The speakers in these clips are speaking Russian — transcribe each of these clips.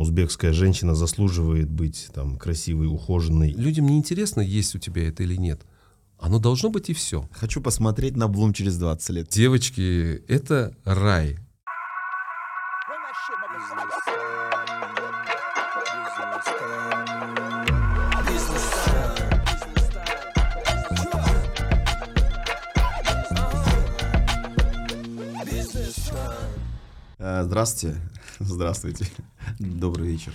узбекская женщина заслуживает быть там красивой, ухоженной. Людям не интересно, есть у тебя это или нет. Оно должно быть и все. Хочу посмотреть на Блум через 20 лет. Девочки, это рай. Э, Здравствуйте. Здравствуйте. Добрый вечер.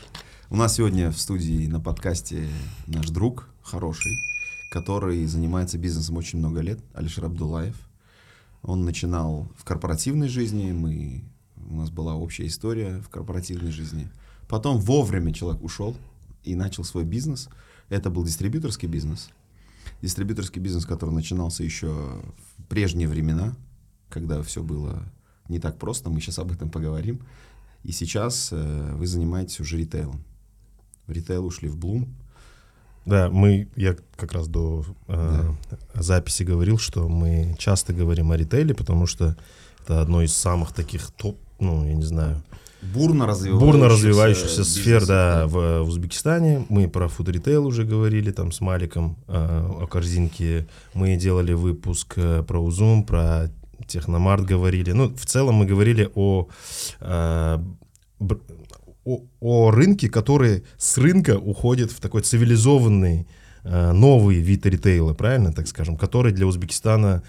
У нас сегодня в студии на подкасте наш друг хороший, который занимается бизнесом очень много лет, Алишер Абдулаев. Он начинал в корпоративной жизни, мы, у нас была общая история в корпоративной жизни. Потом вовремя человек ушел и начал свой бизнес. Это был дистрибьюторский бизнес. Дистрибьюторский бизнес, который начинался еще в прежние времена, когда все было не так просто, мы сейчас об этом поговорим. И сейчас э, вы занимаетесь уже ритейлом. В ритейл ушли в Bloom. Да, мы, я как раз до э, записи говорил, что мы часто говорим о ритейле, потому что это одно из самых таких топ, ну, я не знаю, Бурно развивающихся, бурно развивающихся сфер, бизнесов, да, в, в Узбекистане. Мы про фуд-ритейл уже говорили, там, с Маликом э, о корзинке. Мы делали выпуск э, про Узум, про Техномарт говорили. Ну, в целом мы говорили о, э, о, о рынке, который с рынка уходит в такой цивилизованный э, новый вид ритейла, правильно так скажем, который для Узбекистана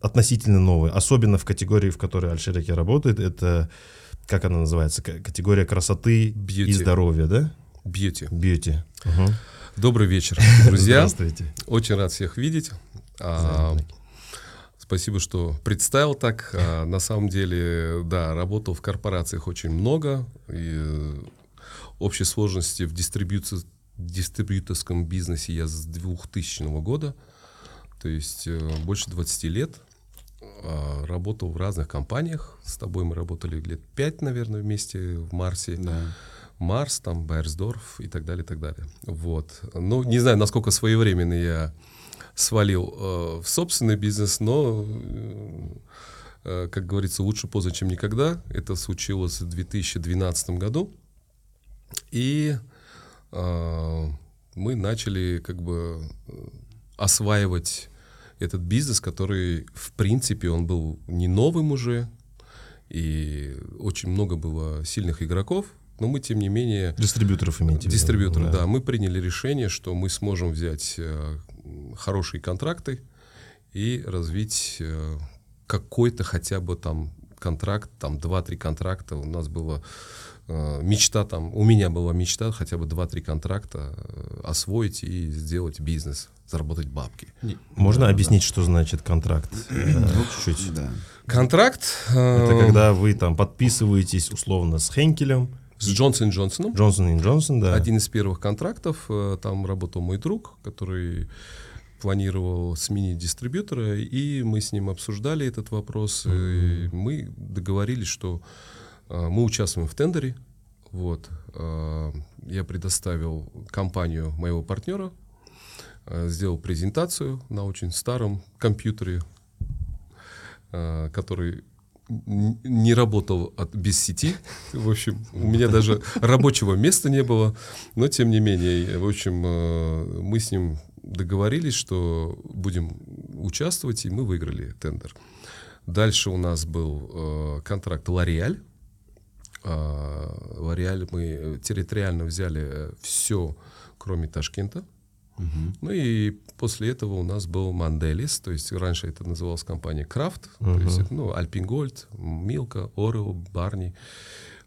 относительно новый, особенно в категории, в которой Альшереки работает, это, как она называется, категория красоты и Бьюти. здоровья, да? Бьюти. Бьюти. Мгм. Добрый вечер, друзья. Здравствуйте. Очень рад всех видеть. А, Спасибо, что представил так. А, на самом деле, да, работал в корпорациях очень много. И э, общей сложности в дистрибьюции- дистрибьюторском бизнесе я с 2000 года. То есть э, больше 20 лет. А, Работал в разных компаниях. С тобой мы работали лет 5, наверное, вместе в Марсе. Да. Марс, там, Байерсдорф и так далее, и так далее. Вот. Ну, не знаю, насколько своевременно я свалил э, в собственный бизнес, но, э, э, как говорится, лучше поздно, чем никогда. Это случилось в 2012 году. И э, мы начали как бы э, осваивать этот бизнес, который, в принципе, он был не новым уже, и очень много было сильных игроков, но мы, тем не менее, Дистрибьюторов имеете в виду? Дистрибьюторы, да. Мы приняли решение, что мы сможем взять э, хорошие контракты и развить э, какой-то хотя бы там контракт, там 2-3 контракта. У нас была э, мечта там, у меня была мечта хотя бы 2-3 контракта э, освоить и сделать бизнес, заработать бабки. Можно объяснить, что значит контракт? Э, Чуть-чуть. Да. Контракт э, Это когда вы там подписываетесь условно с Хенкелем, с Джонсон Джонсоном. Джонсон и Джонсон, да. Один из первых контрактов, э, там работал мой друг, который планировал сменить дистрибьютора, и мы с ним обсуждали этот вопрос. и мы договорились, что э, мы участвуем в тендере. Вот. э, Я предоставил компанию моего партнера, э, сделал презентацию на очень старом компьютере, который не работал от, без сети. В общем, у меня даже рабочего места не было. Но, тем не менее, в общем, э, мы с ним договорились, что будем участвовать, и мы выиграли тендер. Дальше у нас был э, контракт «Лореаль». А, «Лореаль» мы территориально взяли все, кроме Ташкента. Ну и после этого у нас был Манделис, то есть раньше это называлась компания Крафт, то есть это, ну, Альпингольд, Милка, Орео, Барни.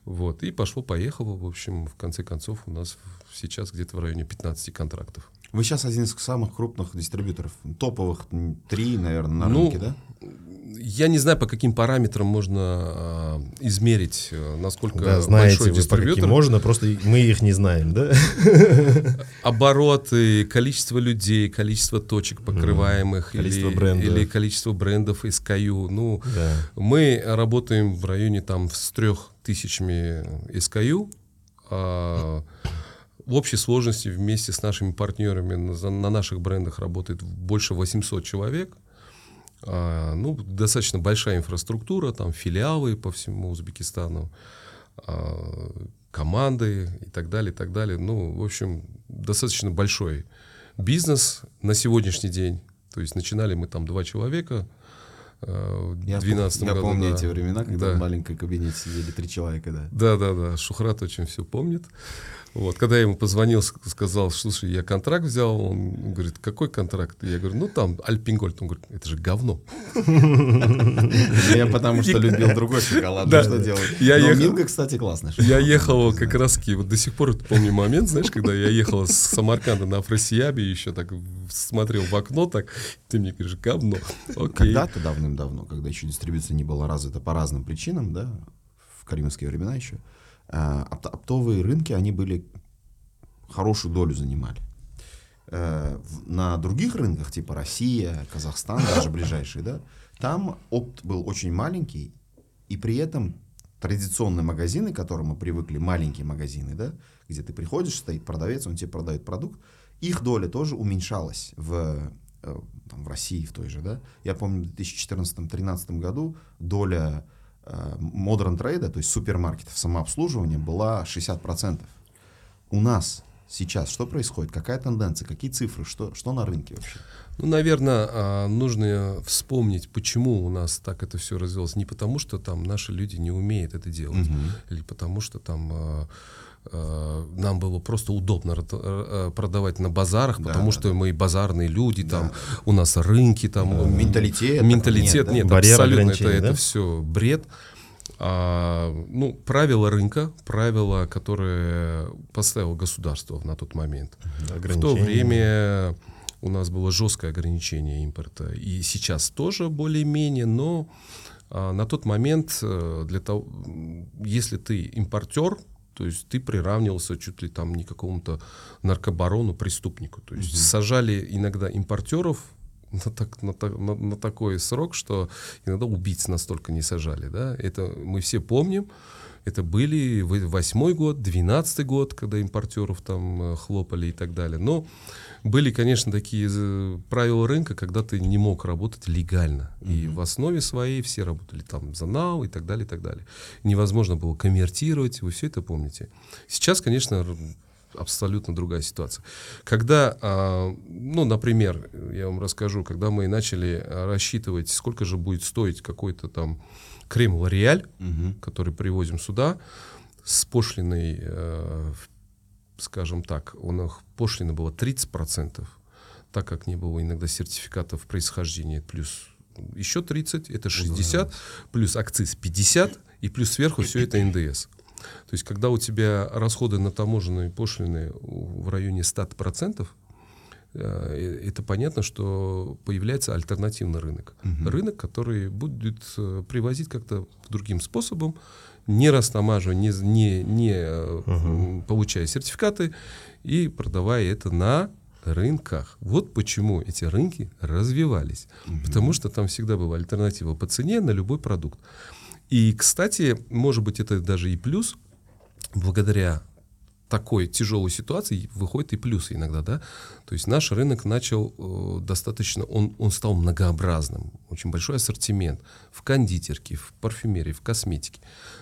Вот, и пошло-поехало, в общем, в конце концов у нас сейчас где-то в районе 15 контрактов. Вы сейчас один из самых крупных дистрибьюторов. Топовых три, наверное, на Ну, рынке, да? Я не знаю, по каким параметрам можно а, измерить, а, насколько Да, знаете большой вы, по дистрибьютор. каким можно, просто мы их не знаем, да? обороты, количество людей, количество точек покрываемых Количество или, брендов. или количество брендов SKU. Ну, Да. мы работаем в районе там с трех тысячами SKU. а, в общей сложности вместе с нашими партнерами на, на наших брендах работает больше 800 человек. А, ну, достаточно большая инфраструктура, там филиалы по всему Узбекистану. А, команды и так далее, и так далее. Ну, в общем, достаточно большой бизнес на сегодняшний день. То есть начинали мы там два человека, э, в Я, 12 пом- я году. помню да. эти времена, когда Да. в маленькой кабинете сидели три человека, да. Да, да, да. Шухрат очень все помнит. Вот, когда я ему позвонил, ск- сказал, слушай, я контракт взял, он говорит, какой контракт? Я говорю, ну там Альпингольд. Он говорит, это же говно. Я потому что любил другой шоколад, что делать? Милка, кстати, классная. Я ехал как раз вот до сих пор помню момент, знаешь, когда я ехал с Самарканда на Афросиябе, еще так смотрел в окно, так, ты мне говоришь, говно. Когда-то давным-давно, когда еще дистрибьюция не была развита по разным причинам, да, в каримские времена еще, оптовые рынки, они были хорошую долю занимали. Э, На других рынках, типа Россия, Казахстан, даже ближайшие, да, там опт был очень маленький, и при этом традиционные магазины, к которым мы привыкли, маленькие магазины, да, где ты приходишь, стоит продавец, он тебе продает продукт, их доля тоже уменьшалась в, э, там, в России в той же, да. Я помню, в 2014-2013 году доля э, Modern Trade, то есть супермаркетов самообслуживания, была 60%. У нас сейчас что происходит? Какая тенденция? Какие цифры? Что, что на рынке вообще? Ну, наверное, нужно вспомнить, почему у нас так это все развилось. Не потому, что там наши люди не умеют это делать, или потому, что там а, а, нам было просто удобно а, продавать на базарах, Да, потому да, что мы базарные люди, там у нас рынки, там м, Менталитет менталитет такого нет, да? нет, Барьер абсолютно это, ограничений, это да? все бред. А, ну, правила рынка, правила, которые поставило государство на тот момент. В то время у нас было жесткое ограничение импорта. И сейчас тоже более-менее, но а, на тот момент, э, для того, если ты импортер, то есть ты приравнивался чуть ли там не какому-то наркобарону, преступнику. То есть сажали иногда импортеров на, так- на на- на такой срок, что иногда убийц настолько не сажали. Да? Это мы все помним. Это были восьмой год, двенадцатый год, когда импортеров там э, хлопали и так далее. Но были, конечно, такие э, правила рынка, когда ты не мог работать легально. И в основе своей все работали там за НАУ и так далее, и так далее. Невозможно было конвертировать, вы все это помните. Сейчас, конечно, абсолютно другая ситуация. Когда, а, ну, например, я вам расскажу, когда мы начали а, рассчитывать, сколько же будет стоить какой-то там крем Лореаль, который привозим сюда, с пошлиной, э, скажем так, у них пошлина была 30%, так как не было иногда сертификатов происхождения, плюс еще 30, это 60, плюс акциз 50, и плюс сверху все это НДС. То есть, когда у тебя расходы на таможенные пошлины в районе 100%, э, это понятно, что появляется альтернативный рынок. Рынок, который будет э, привозить как-то другим способом, не растамаживая, не, не, не э, м, получая сертификаты и продавая это на рынках. Вот почему эти рынки развивались. Потому что там всегда была альтернатива по цене на любой продукт. И, кстати, может быть, это даже и плюс, благодаря такой тяжелой ситуации выходит и плюсы иногда, да. То есть наш рынок начал э, достаточно, он, он стал многообразным, очень большой ассортимент в кондитерке, в парфюмерии, в косметике.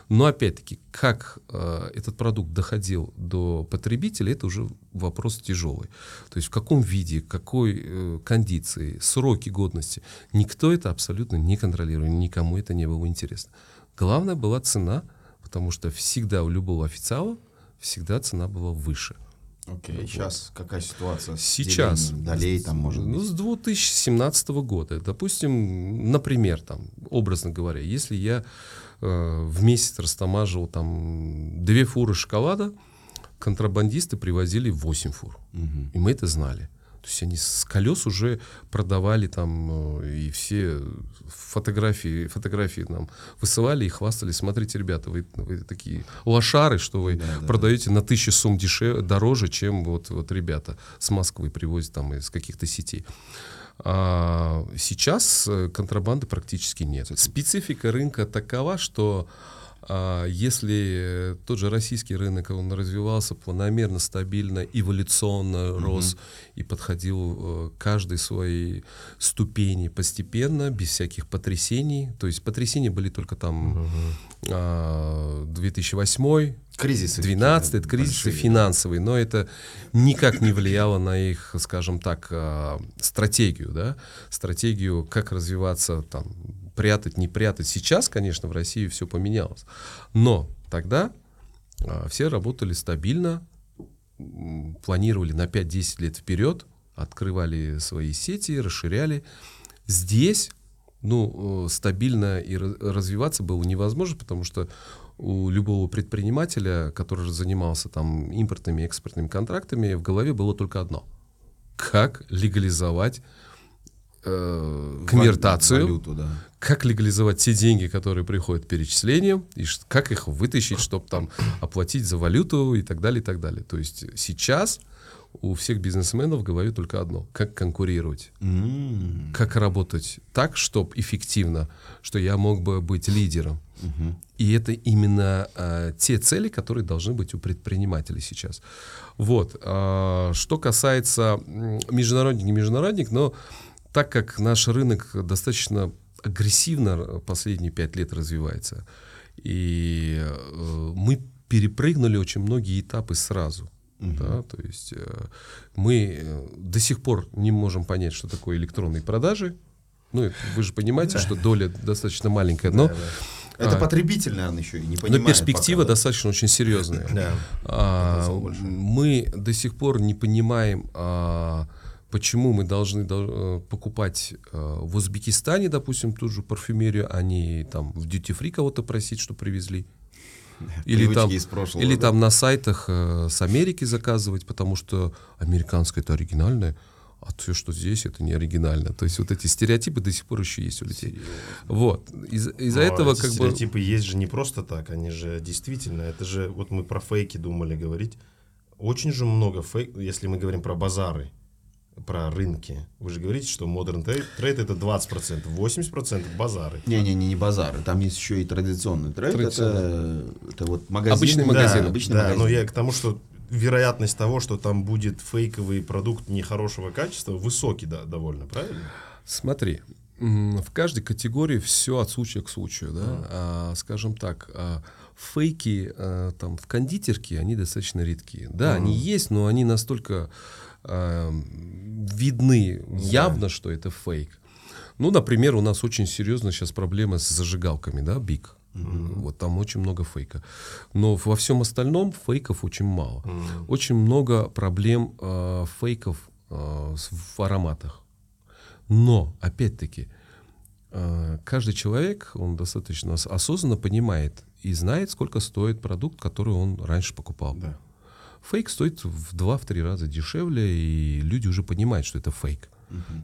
Но опять-таки, как э, этот продукт доходил до потребителя, это уже вопрос тяжелый. То есть в каком виде, какой э, кондиции, сроки годности, никто это абсолютно не контролировал, никому это не было интересно. Главное была цена, потому что всегда у любого официала всегда цена была выше. Окей, сейчас какая ситуация? Сейчас. Долей там, может Ну, быть. с 2017 года. Допустим, например, там, образно говоря, если я э, в месяц растамаживал там две фуры шоколада, контрабандисты привозили 8 фур. И мы это знали. То есть они с колес уже продавали там, э, и все фотографии, фотографии нам высылали и хвастали. Смотрите, ребята, вы, вы такие лошары, что вы продаете на тысячу сумм дешевле, дороже, чем вот, вот ребята с Москвы привозят там из каких-то сетей. А сейчас э, контрабанды практически нет. Специфика рынка такова, что если тот же российский рынок, он развивался планомерно, стабильно, эволюционно рос и подходил э, к каждой своей ступени постепенно, без всяких потрясений. То есть потрясения были только там а, 2008 Кризисы. 12 это кризисы большие. финансовые, но это никак не влияло на их, скажем так, а, стратегию, да, стратегию, как развиваться, там, прятать, не прятать. Сейчас, конечно, в России все поменялось, но тогда а, все работали стабильно, планировали на 5-10 лет вперед, открывали свои сети, расширяли. Здесь ну, э, стабильно и развиваться было невозможно, потому что у любого предпринимателя, который занимался там импортными и экспортными контрактами, в голове было только одно. Как легализовать э, конвертацию, Валюту, да. как легализовать те деньги, которые приходят перечислением, и как их вытащить, чтобы там оплатить за валюту и так далее, и так далее. То есть сейчас у всех бизнесменов голове только одно. Как конкурировать М. как работать так, чтобы эффективно, что я мог бы быть лидером. И это именно а, те цели, которые должны быть у предпринимателей сейчас. Вот. а, что касается международник, не международник, но так как наш рынок достаточно агрессивно р- последние пять лет развивается, и э, мы перепрыгнули очень многие этапы сразу. Да, то есть э, мы э, до сих пор не можем понять, что такое электронные продажи. Ну, вы же понимаете, что доля достаточно маленькая, но, Это А. потребитель, наверное, еще и не но понимает. перспектива пока, да. достаточно очень серьезная. Да. А, мы до сих пор не понимаем, а, почему мы должны дол- э, покупать э, в Узбекистане, допустим, ту же парфюмерию, а не там в duty free кого-то просить, что привезли. Или там, прошлого, или да. там на сайтах э, с Америки заказывать, потому что американское это оригинальное, а все, что здесь, это не оригинально. То есть вот эти стереотипы до сих пор еще есть у людей. Вот. Из- Из-за Но этого эти как бы... стереотипы есть же не просто так, они же действительно, это же, вот мы про фейки думали говорить, очень же много фейк, если мы говорим про базары, про рынки. Вы же говорите, что Modern Trade, trade это 20%, 80% базары. Не-не-не, не базары. Там есть еще и традиционный трейд. Это, Традиционный. это вот магазин. Обычный Да, магазин. обычный да, магазин. но я к тому, что вероятность того, что там будет фейковый продукт нехорошего качества, высокий да, довольно, правильно? Смотри, в каждой категории все от случая к случаю, да. А, скажем так, а, фейки а, там в кондитерке они достаточно редкие. Да, они есть, но они настолько а, видны явно, что это фейк. Ну, например, у нас очень серьезно сейчас проблема с зажигалками, да, Биг. Вот там очень много фейка. Но во всем остальном фейков очень мало. Очень много проблем э, фейков э, в ароматах. Но, опять-таки, э, каждый человек, он достаточно ос- осознанно понимает и знает, сколько стоит продукт, который он раньше покупал. Да. Фейк стоит в 2-3 раза дешевле, и люди уже понимают, что это фейк.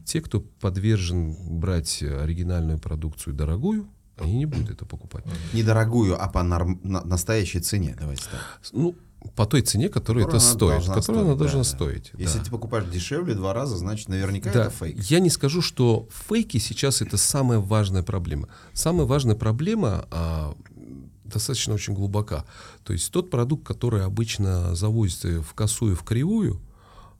Те, кто подвержен брать оригинальную продукцию дорогую, они не будут это покупать. Недорогую, а по норм- на- настоящей цене, давайте так. Ну, по той цене, которую это стоит, должна которую она стоить, должна да, да. стоить. Если да. ты покупаешь дешевле два раза, значит, наверняка Да, это фейк. Я не скажу, что фейки сейчас это самая важная проблема. Самая важная проблема а, достаточно очень глубока. То есть тот продукт, который обычно завозится в косую, в кривую,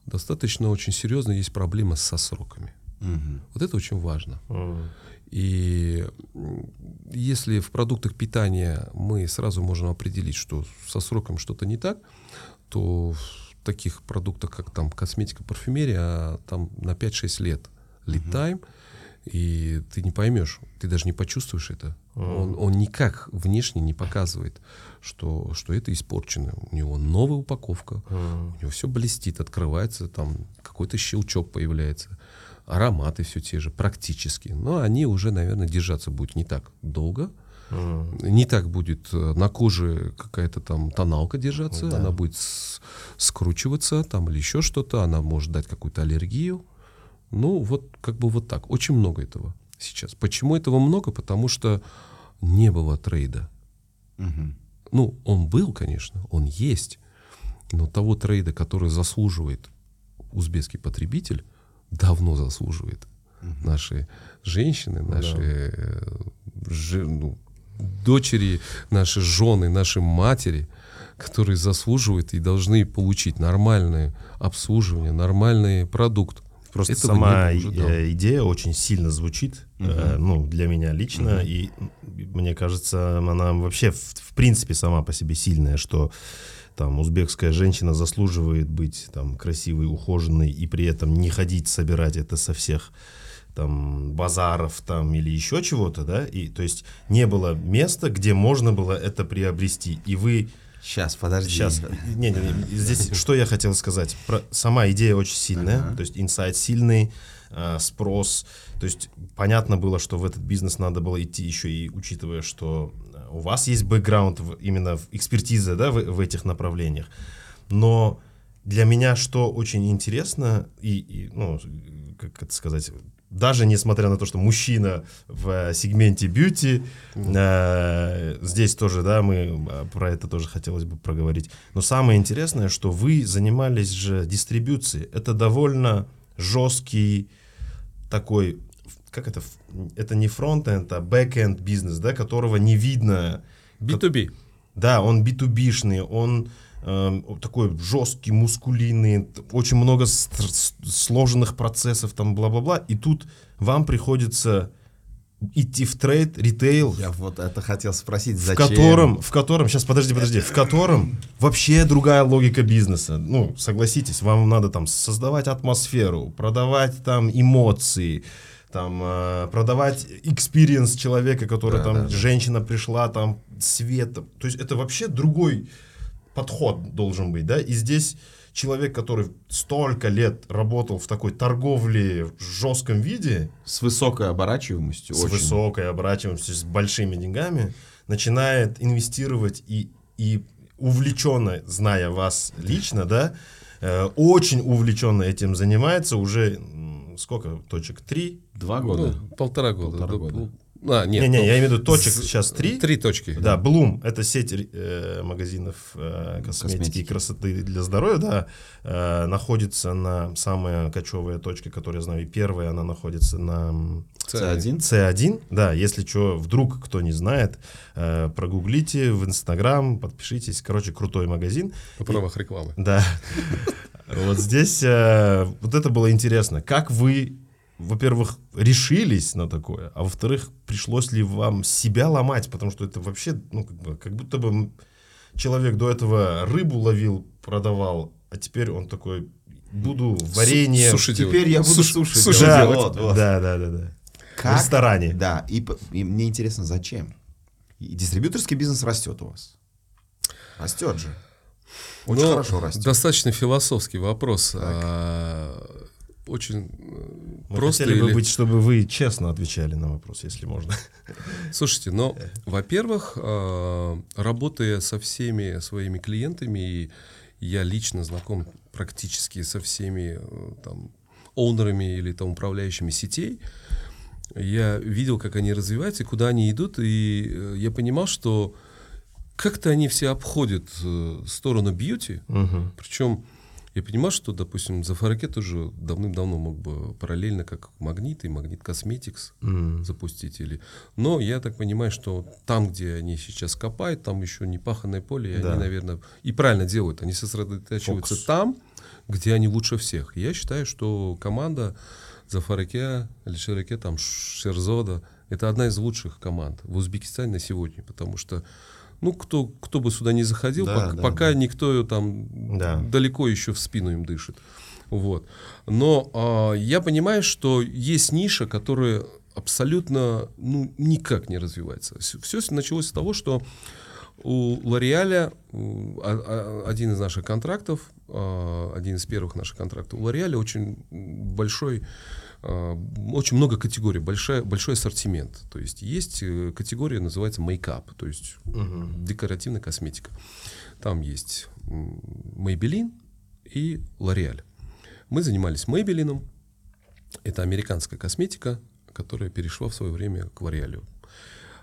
достаточно очень серьезно есть проблема со сроками. Мгм. Вот это очень важно. М. И если в продуктах питания мы сразу можем определить, что со сроком что-то не так, то в таких продуктах, как там косметика, парфюмерия, там на 5-6 лет lead time, и ты не поймешь, ты даже не почувствуешь это. Он, он никак внешне не показывает, что, что это испорчено. У него новая упаковка, у него все блестит, открывается, там какой-то щелчок появляется. Ароматы все те же, практически. Но они уже, наверное, держаться будут не так долго. Не так будет э, на коже какая-то там тоналка держаться, она будет скручиваться там или еще что-то, она может дать какую-то аллергию. Ну, вот как бы вот так. Очень много этого сейчас. Почему этого много? Потому что не было трейда. Мгм. Ну, он был, конечно, он есть, но того трейда, который заслуживает узбекский потребитель, давно заслуживает. Наши женщины, наши э, жи- ну, дочери, наши жены, наши матери, которые заслуживают и должны получить нормальное обслуживание, нормальный продукт. Просто Этого сама и- э, идея очень сильно звучит, э, ну, для меня лично, и м, мне кажется, она вообще, в, в принципе, сама по себе сильная, что там узбекская женщина заслуживает быть там красивой, ухоженной, и при этом не ходить собирать это со всех там базаров там или еще чего-то, да, и то есть не было места, где можно было это приобрести, и вы Сейчас, подожди. Сейчас, не, не, не, здесь что я хотел сказать. Про, сама идея очень сильная, Ага. то есть инсайт сильный, э, спрос. То есть понятно было, что в этот бизнес надо было идти еще и учитывая, что э, у вас есть бэкграунд в- именно в экспертиза, да, в, в этих направлениях. Но для меня что очень интересно и, и, ну как это сказать, даже несмотря на то, что мужчина в э, сегменте бьюти, э, здесь тоже, да, мы э, про это тоже хотелось бы проговорить. Но самое интересное, что вы занимались же дистрибьюцией. Это довольно жесткий такой, как это, это не фронт-энд, а бэк-энд бизнес, да, которого не видно. B2B. Да, он B2B-шный, он эм, такой жесткий, мускулинный, очень много стр- с- сложных процессов, там, бла-бла-бла. И тут вам приходится идти в трейд, ритейл, Я вот это хотел спросить, в зачем? котором, в котором, сейчас подожди, подожди, в котором вообще другая логика бизнеса. Ну, согласитесь, вам надо там создавать атмосферу, продавать там эмоции, там э, продавать experience человека, который Да, там да. женщина пришла там свет, то есть это вообще другой подход должен быть, да? И здесь человек, который столько лет работал в такой торговле в жестком виде, С высокой оборачиваемостью. с очень. высокой оборачиваемостью, с большими деньгами, начинает инвестировать и, и увлеченно, зная вас лично, да, э, очень увлеченно этим занимается уже сколько точек? Три? Два года. Ну, полтора года. Полтора Да, года. А, нет. Не-не, ну, я имею в виду точек с- сейчас три. Три точки. Да, Bloom это сеть э, магазинов э, косметики, Косметики. и красоты для здоровья, да, э, находится на самая кочевая точка, которую я знаю. И первая она находится на м, C1. C1, да, если что, вдруг кто не знает, э, прогуглите в Инстаграм, подпишитесь, короче, крутой магазин. В правах рекламы. Да. Вот здесь э, вот это было интересно. Как вы, во-первых, решились на такое, а во-вторых, пришлось ли вам себя ломать, потому что это вообще, ну, как, бы, как будто бы человек до этого рыбу ловил, продавал, а теперь он такой, буду варенье... Суши Теперь делать. я буду Суши- суши суши да, делать. Вот, вот. да, да, да, да. Как? В ресторане. Да, и, и мне интересно, зачем? И дистрибьюторский бизнес растет у вас. Растет же. Очень Но хорошо растет. Достаточно философский вопрос. А, Очень э, Мы просто. хотели бы или- быть, чтобы вы честно отвечали на вопрос, если можно. Слушайте, но, во-первых, э, работая со всеми своими клиентами, и я лично знаком практически со всеми э, там оунерами или там управляющими сетей, я видел, как они развиваются куда они идут, и я понимал, что как-то они все обходят сторону бьюти, Мгм. причем я понимаю, что, допустим, Зафараке тоже давным-давно мог бы параллельно как Магнит и Магнит Косметикс М. запустить. Или... Но я так понимаю, что там, где они сейчас копают, там еще не паханное поле, и Да. они, наверное, и правильно делают. Они сосредотачиваются Фокус. там, где они лучше всех. Я считаю, что команда Зафараке, Алишераке, там Шерзода, это одна из лучших команд в Узбекистане на сегодня, потому что ну, кто, кто бы сюда не заходил, Да, пок- да, пока да. никто там Да. далеко еще в спину им дышит. Вот. Но а, я понимаю, что есть ниша, которая абсолютно ну, никак не развивается. Все началось с того, что у Лореаля а- а- один из наших контрактов, один из первых наших контрактов, у Лореаля очень большой, очень много категорий, большой, большой ассортимент. То есть есть э, категория, называется мейкап, то есть Мгм. декоративная косметика. Там есть Maybelline и L'Oreal. Мы занимались Maybelline. Это американская косметика, которая перешла в свое время к L'Oreal.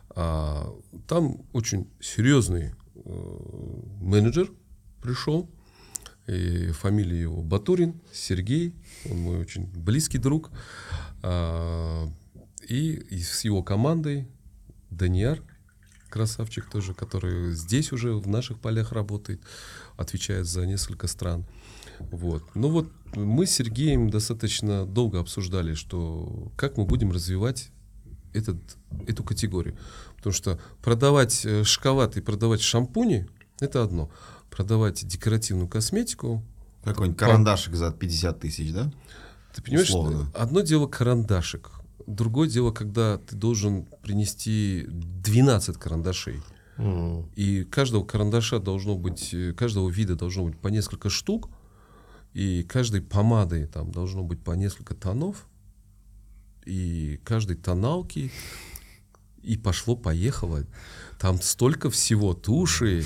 А, там очень серьезный э, менеджер пришел. И фамилия его Батурин, Сергей, он мой очень близкий друг. А, и, с его командой Даниар красавчик тоже, который здесь уже в наших полях работает, отвечает за несколько стран. Вот. Ну вот мы с Сергеем достаточно долго обсуждали, что как мы будем развивать этот, эту категорию. Потому что продавать э, шоколад и продавать шампуни – это одно. Продавать декоративную косметику Какой-нибудь карандашик за 50 тысяч, да? Ты понимаешь, Условно. одно дело карандашик, другое дело, когда ты должен принести 12 карандашей. М. И каждого карандаша должно быть, э, каждого вида должно быть по несколько штук, и каждой помады там должно быть по несколько тонов, и каждой тоналки, и пошло-поехало. Там столько всего, туши,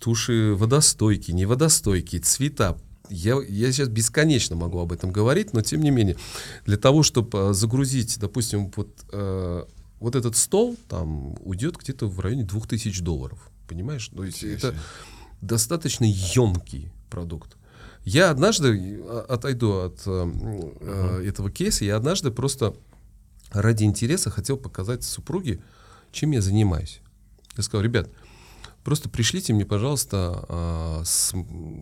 туши водостойкие, неводостойкие, цвета. Я, я сейчас бесконечно могу об этом говорить, но тем не менее, для того, чтобы загрузить, допустим, вот, э, вот этот стол, там уйдет где-то в районе 2000 долларов. Понимаешь? То есть это достаточно емкий продукт. Я однажды а, отойду от э, э, этого кейса, я однажды просто ради интереса хотел показать супруге, чем я занимаюсь. Я сказал, ребят, просто пришлите мне, пожалуйста, а, с-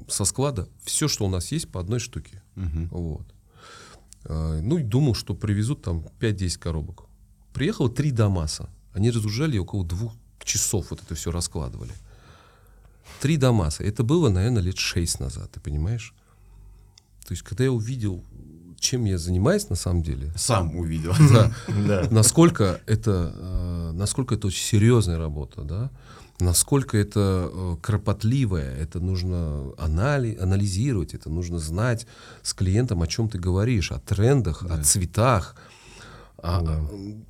со склада все, что у нас есть по одной штуке. Мгм. Вот. А, Ну, и думал, что привезут там 5-10 коробок. Приехало три Дамаса. Они разгружали около двух часов вот это все раскладывали. Три Дамаса. Это было, наверное, лет шесть назад, ты понимаешь? То есть, когда я увидел, чем я занимаюсь на самом деле, Сам увидел. да, Да. насколько это, э, насколько это очень серьезная работа, да, насколько это э, кропотливая, это нужно анали- анализировать, это нужно знать с клиентом, о чем ты говоришь, о трендах, о цветах, а,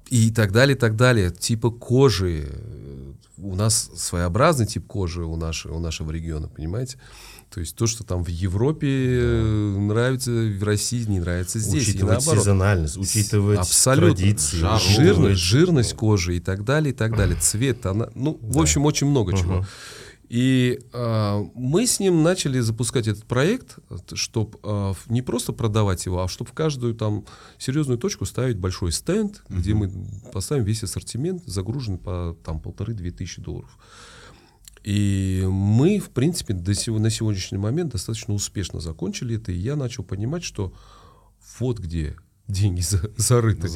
и так далее, и так далее, типа кожи. Э, У нас своеобразный тип кожи у, нашего у нашего региона, понимаете? То есть то, что там в Европе э, нравится, в России не нравится здесь. и учитывать наоборот. сезональность, учитывать Абсолютно. традиции. Жару. Жирность, жирность кожи и так далее, и так далее. Цвет, она, ну, в общем, очень много чего. И а, мы с ним начали запускать этот проект, чтобы не просто продавать его, а чтобы в каждую там серьезную точку ставить большой стенд, где мы поставим весь ассортимент, загруженный по там полторы-две тысячи долларов. И мы, в принципе, до сего, на сегодняшний момент достаточно успешно закончили это, и я начал понимать, что вот где деньги за- зарыты.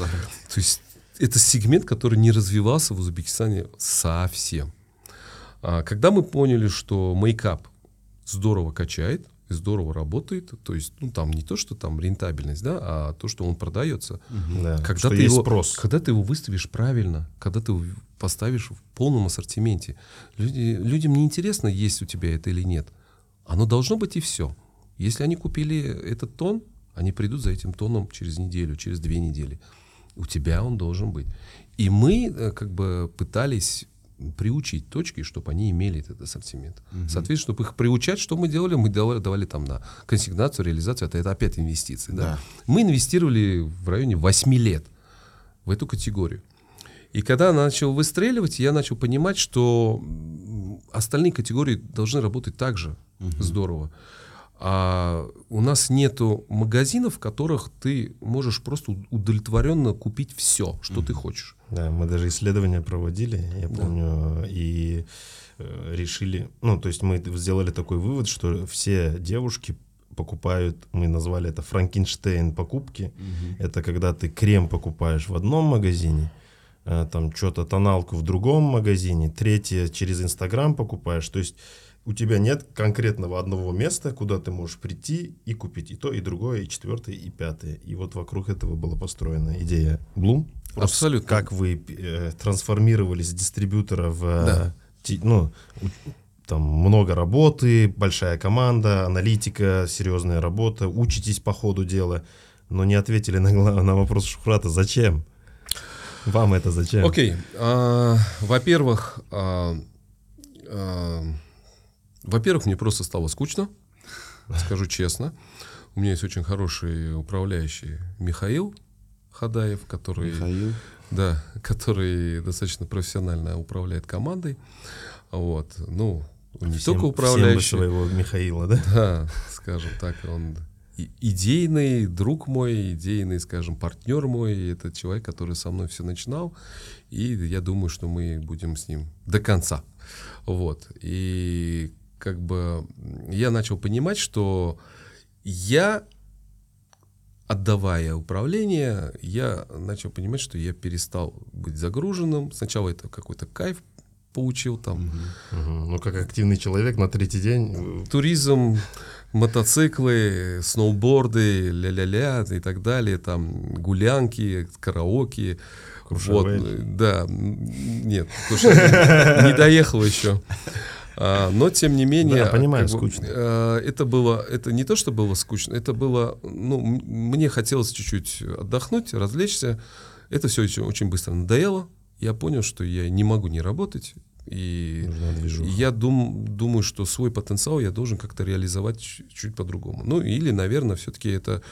То есть это сегмент, который не развивался в Узбекистане совсем. А, когда мы поняли, что мейкап здорово качает, и здорово работает, то есть, ну, там не то, что там рентабельность, да, а то, что он продается. Да, Когда ты его, спрос. Когда ты его выставишь правильно, когда ты поставишь в полном ассортименте, люди, людям не интересно, есть у тебя это или нет. Оно должно быть и все. Если они купили этот тон, они придут за этим тоном через неделю, через две недели. У тебя он должен быть. И мы э, как бы пытались приучить точки, чтобы они имели этот ассортимент. Соответственно, чтобы их приучать, что мы делали? Мы давали, давали там на консигнацию, реализацию, это, это опять инвестиции. Да? Да. Мы инвестировали в районе 8 лет в эту категорию. И когда она начала выстреливать, я начал понимать, что остальные категории должны работать так же здорово. А у нас нету магазинов, в которых ты можешь просто уд- удовлетворенно купить все, что ты хочешь. Да, мы даже исследования проводили, я помню, и э, решили, ну, то есть мы сделали такой вывод, что все девушки покупают, мы назвали это Франкенштейн покупки. Это когда ты крем покупаешь в одном магазине, э, там что-то тоналку в другом магазине, третье через Инстаграм покупаешь. То есть у тебя нет конкретного одного места, куда ты можешь прийти и купить и то, и другое, и четвертое, и пятое. И вот вокруг этого была построена идея. Просто Абсолютно. Как вы э, трансформировались с дистрибьютора в... э, Да. ти- ну, там много работы, большая команда, аналитика, серьезная работа, учитесь по ходу дела, но не ответили на, на вопрос Шухрата, зачем? Вам это зачем? Окей. а, во-первых, а, а, во-первых, мне просто стало скучно, скажу честно. У меня есть очень хороший управляющий Михаил Хадаев, который, Михаил. да, который достаточно профессионально управляет командой. Вот, ну, не Всем- только всем бы управляющий, своего Михаила, да? да, скажем так, он идейный друг мой, идейный, скажем, партнер мой, это человек, который со мной все начинал, и я думаю, что мы будем с ним до конца. Вот. И как бы я начал понимать, что я, отдавая управление, я начал понимать, что я перестал быть загруженным. Сначала это какой-то кайф получил там. Угу. Ну, как активный человек на третий день. Э, Туризм, мотоциклы, сноуборды, ля-ля-ля и так далее, там гулянки, караоке. Вот, да, нет, не доехал еще. А, но тем не менее, да, понимаю, скучно. Бы, а, это было, это не то, что было скучно, это было, ну, мне хотелось чуть-чуть отдохнуть, развлечься. Это все очень, очень быстро надоело. Я понял, что я не могу не работать. И я дум, думаю, что свой потенциал я должен как-то реализовать чуть, по-другому. Ну, или, наверное, все-таки это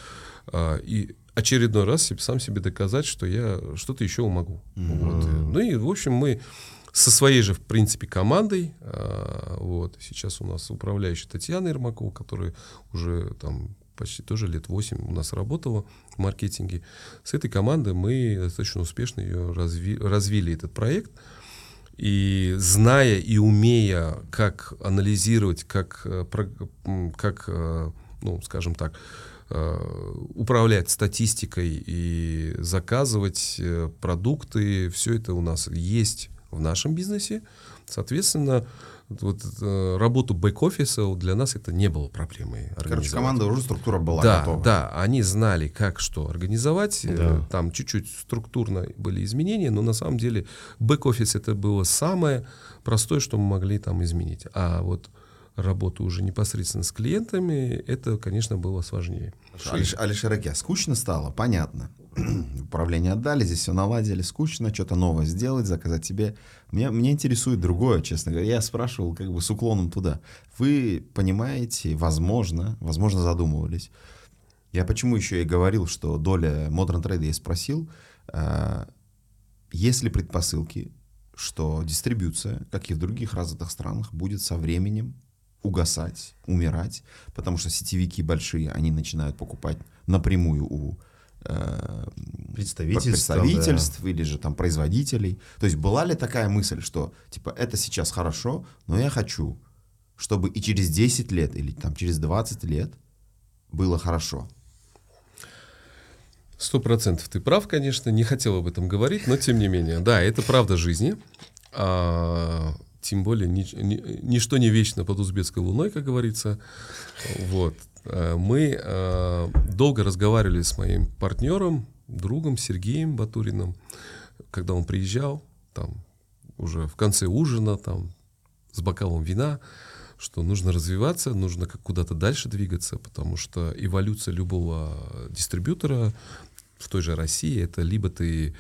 а, и очередной раз себе, сам себе доказать, что я что-то еще могу. Mm-hmm. Вот. Ну и, в общем, мы со своей же, в принципе, командой, а, вот, сейчас у нас управляющая Татьяна Ермакова, которая уже там почти тоже лет 8 у нас работала в маркетинге. С этой командой мы достаточно успешно ее разви, развили, этот проект. И зная и умея, как анализировать, как, э, как э, ну, скажем так, э, управлять статистикой и заказывать продукты, все это у нас есть в нашем бизнесе. Соответственно, вот, э, работу бэк-офиса для нас это не было проблемой. Короче, команда уже структура была да, готова. Да, они знали, как что организовать. Да. Э, там чуть-чуть структурно были изменения, но на самом деле бэк-офис это было самое простое, что мы могли там изменить. А вот работу уже непосредственно с клиентами, это, конечно, было сложнее. Алиш, Алишер Аке, скучно стало, понятно. Управление отдали, здесь все наладили, скучно, что-то новое сделать, заказать тебе. Меня, меня интересует другое, честно говоря. Я спрашивал как бы с уклоном туда. Вы понимаете, возможно, возможно задумывались. Я почему еще и говорил, что доля Modern Trade я спросил, э, есть ли предпосылки, что дистрибьюция, как и в других развитых странах, будет со временем угасать, умирать, потому что сетевики большие, они начинают покупать напрямую у представительств, представительств да. или же там производителей. То есть была ли такая мысль, что типа это сейчас хорошо, но я хочу, чтобы и через 10 лет или там через 20 лет было хорошо? Сто процентов ты прав, конечно, не хотел об этом говорить, но тем не менее, да, это правда жизни. А, тем более ни, ни, ничто не вечно под узбекской луной, как говорится. Вот. Э, мы э, долго разговаривали с моим партнером, другом Сергеем Батуриным, когда он приезжал, там уже в конце ужина, там с бокалом вина, что нужно развиваться, нужно как куда-то дальше двигаться, потому что эволюция любого дистрибьютора в той же России это либо ты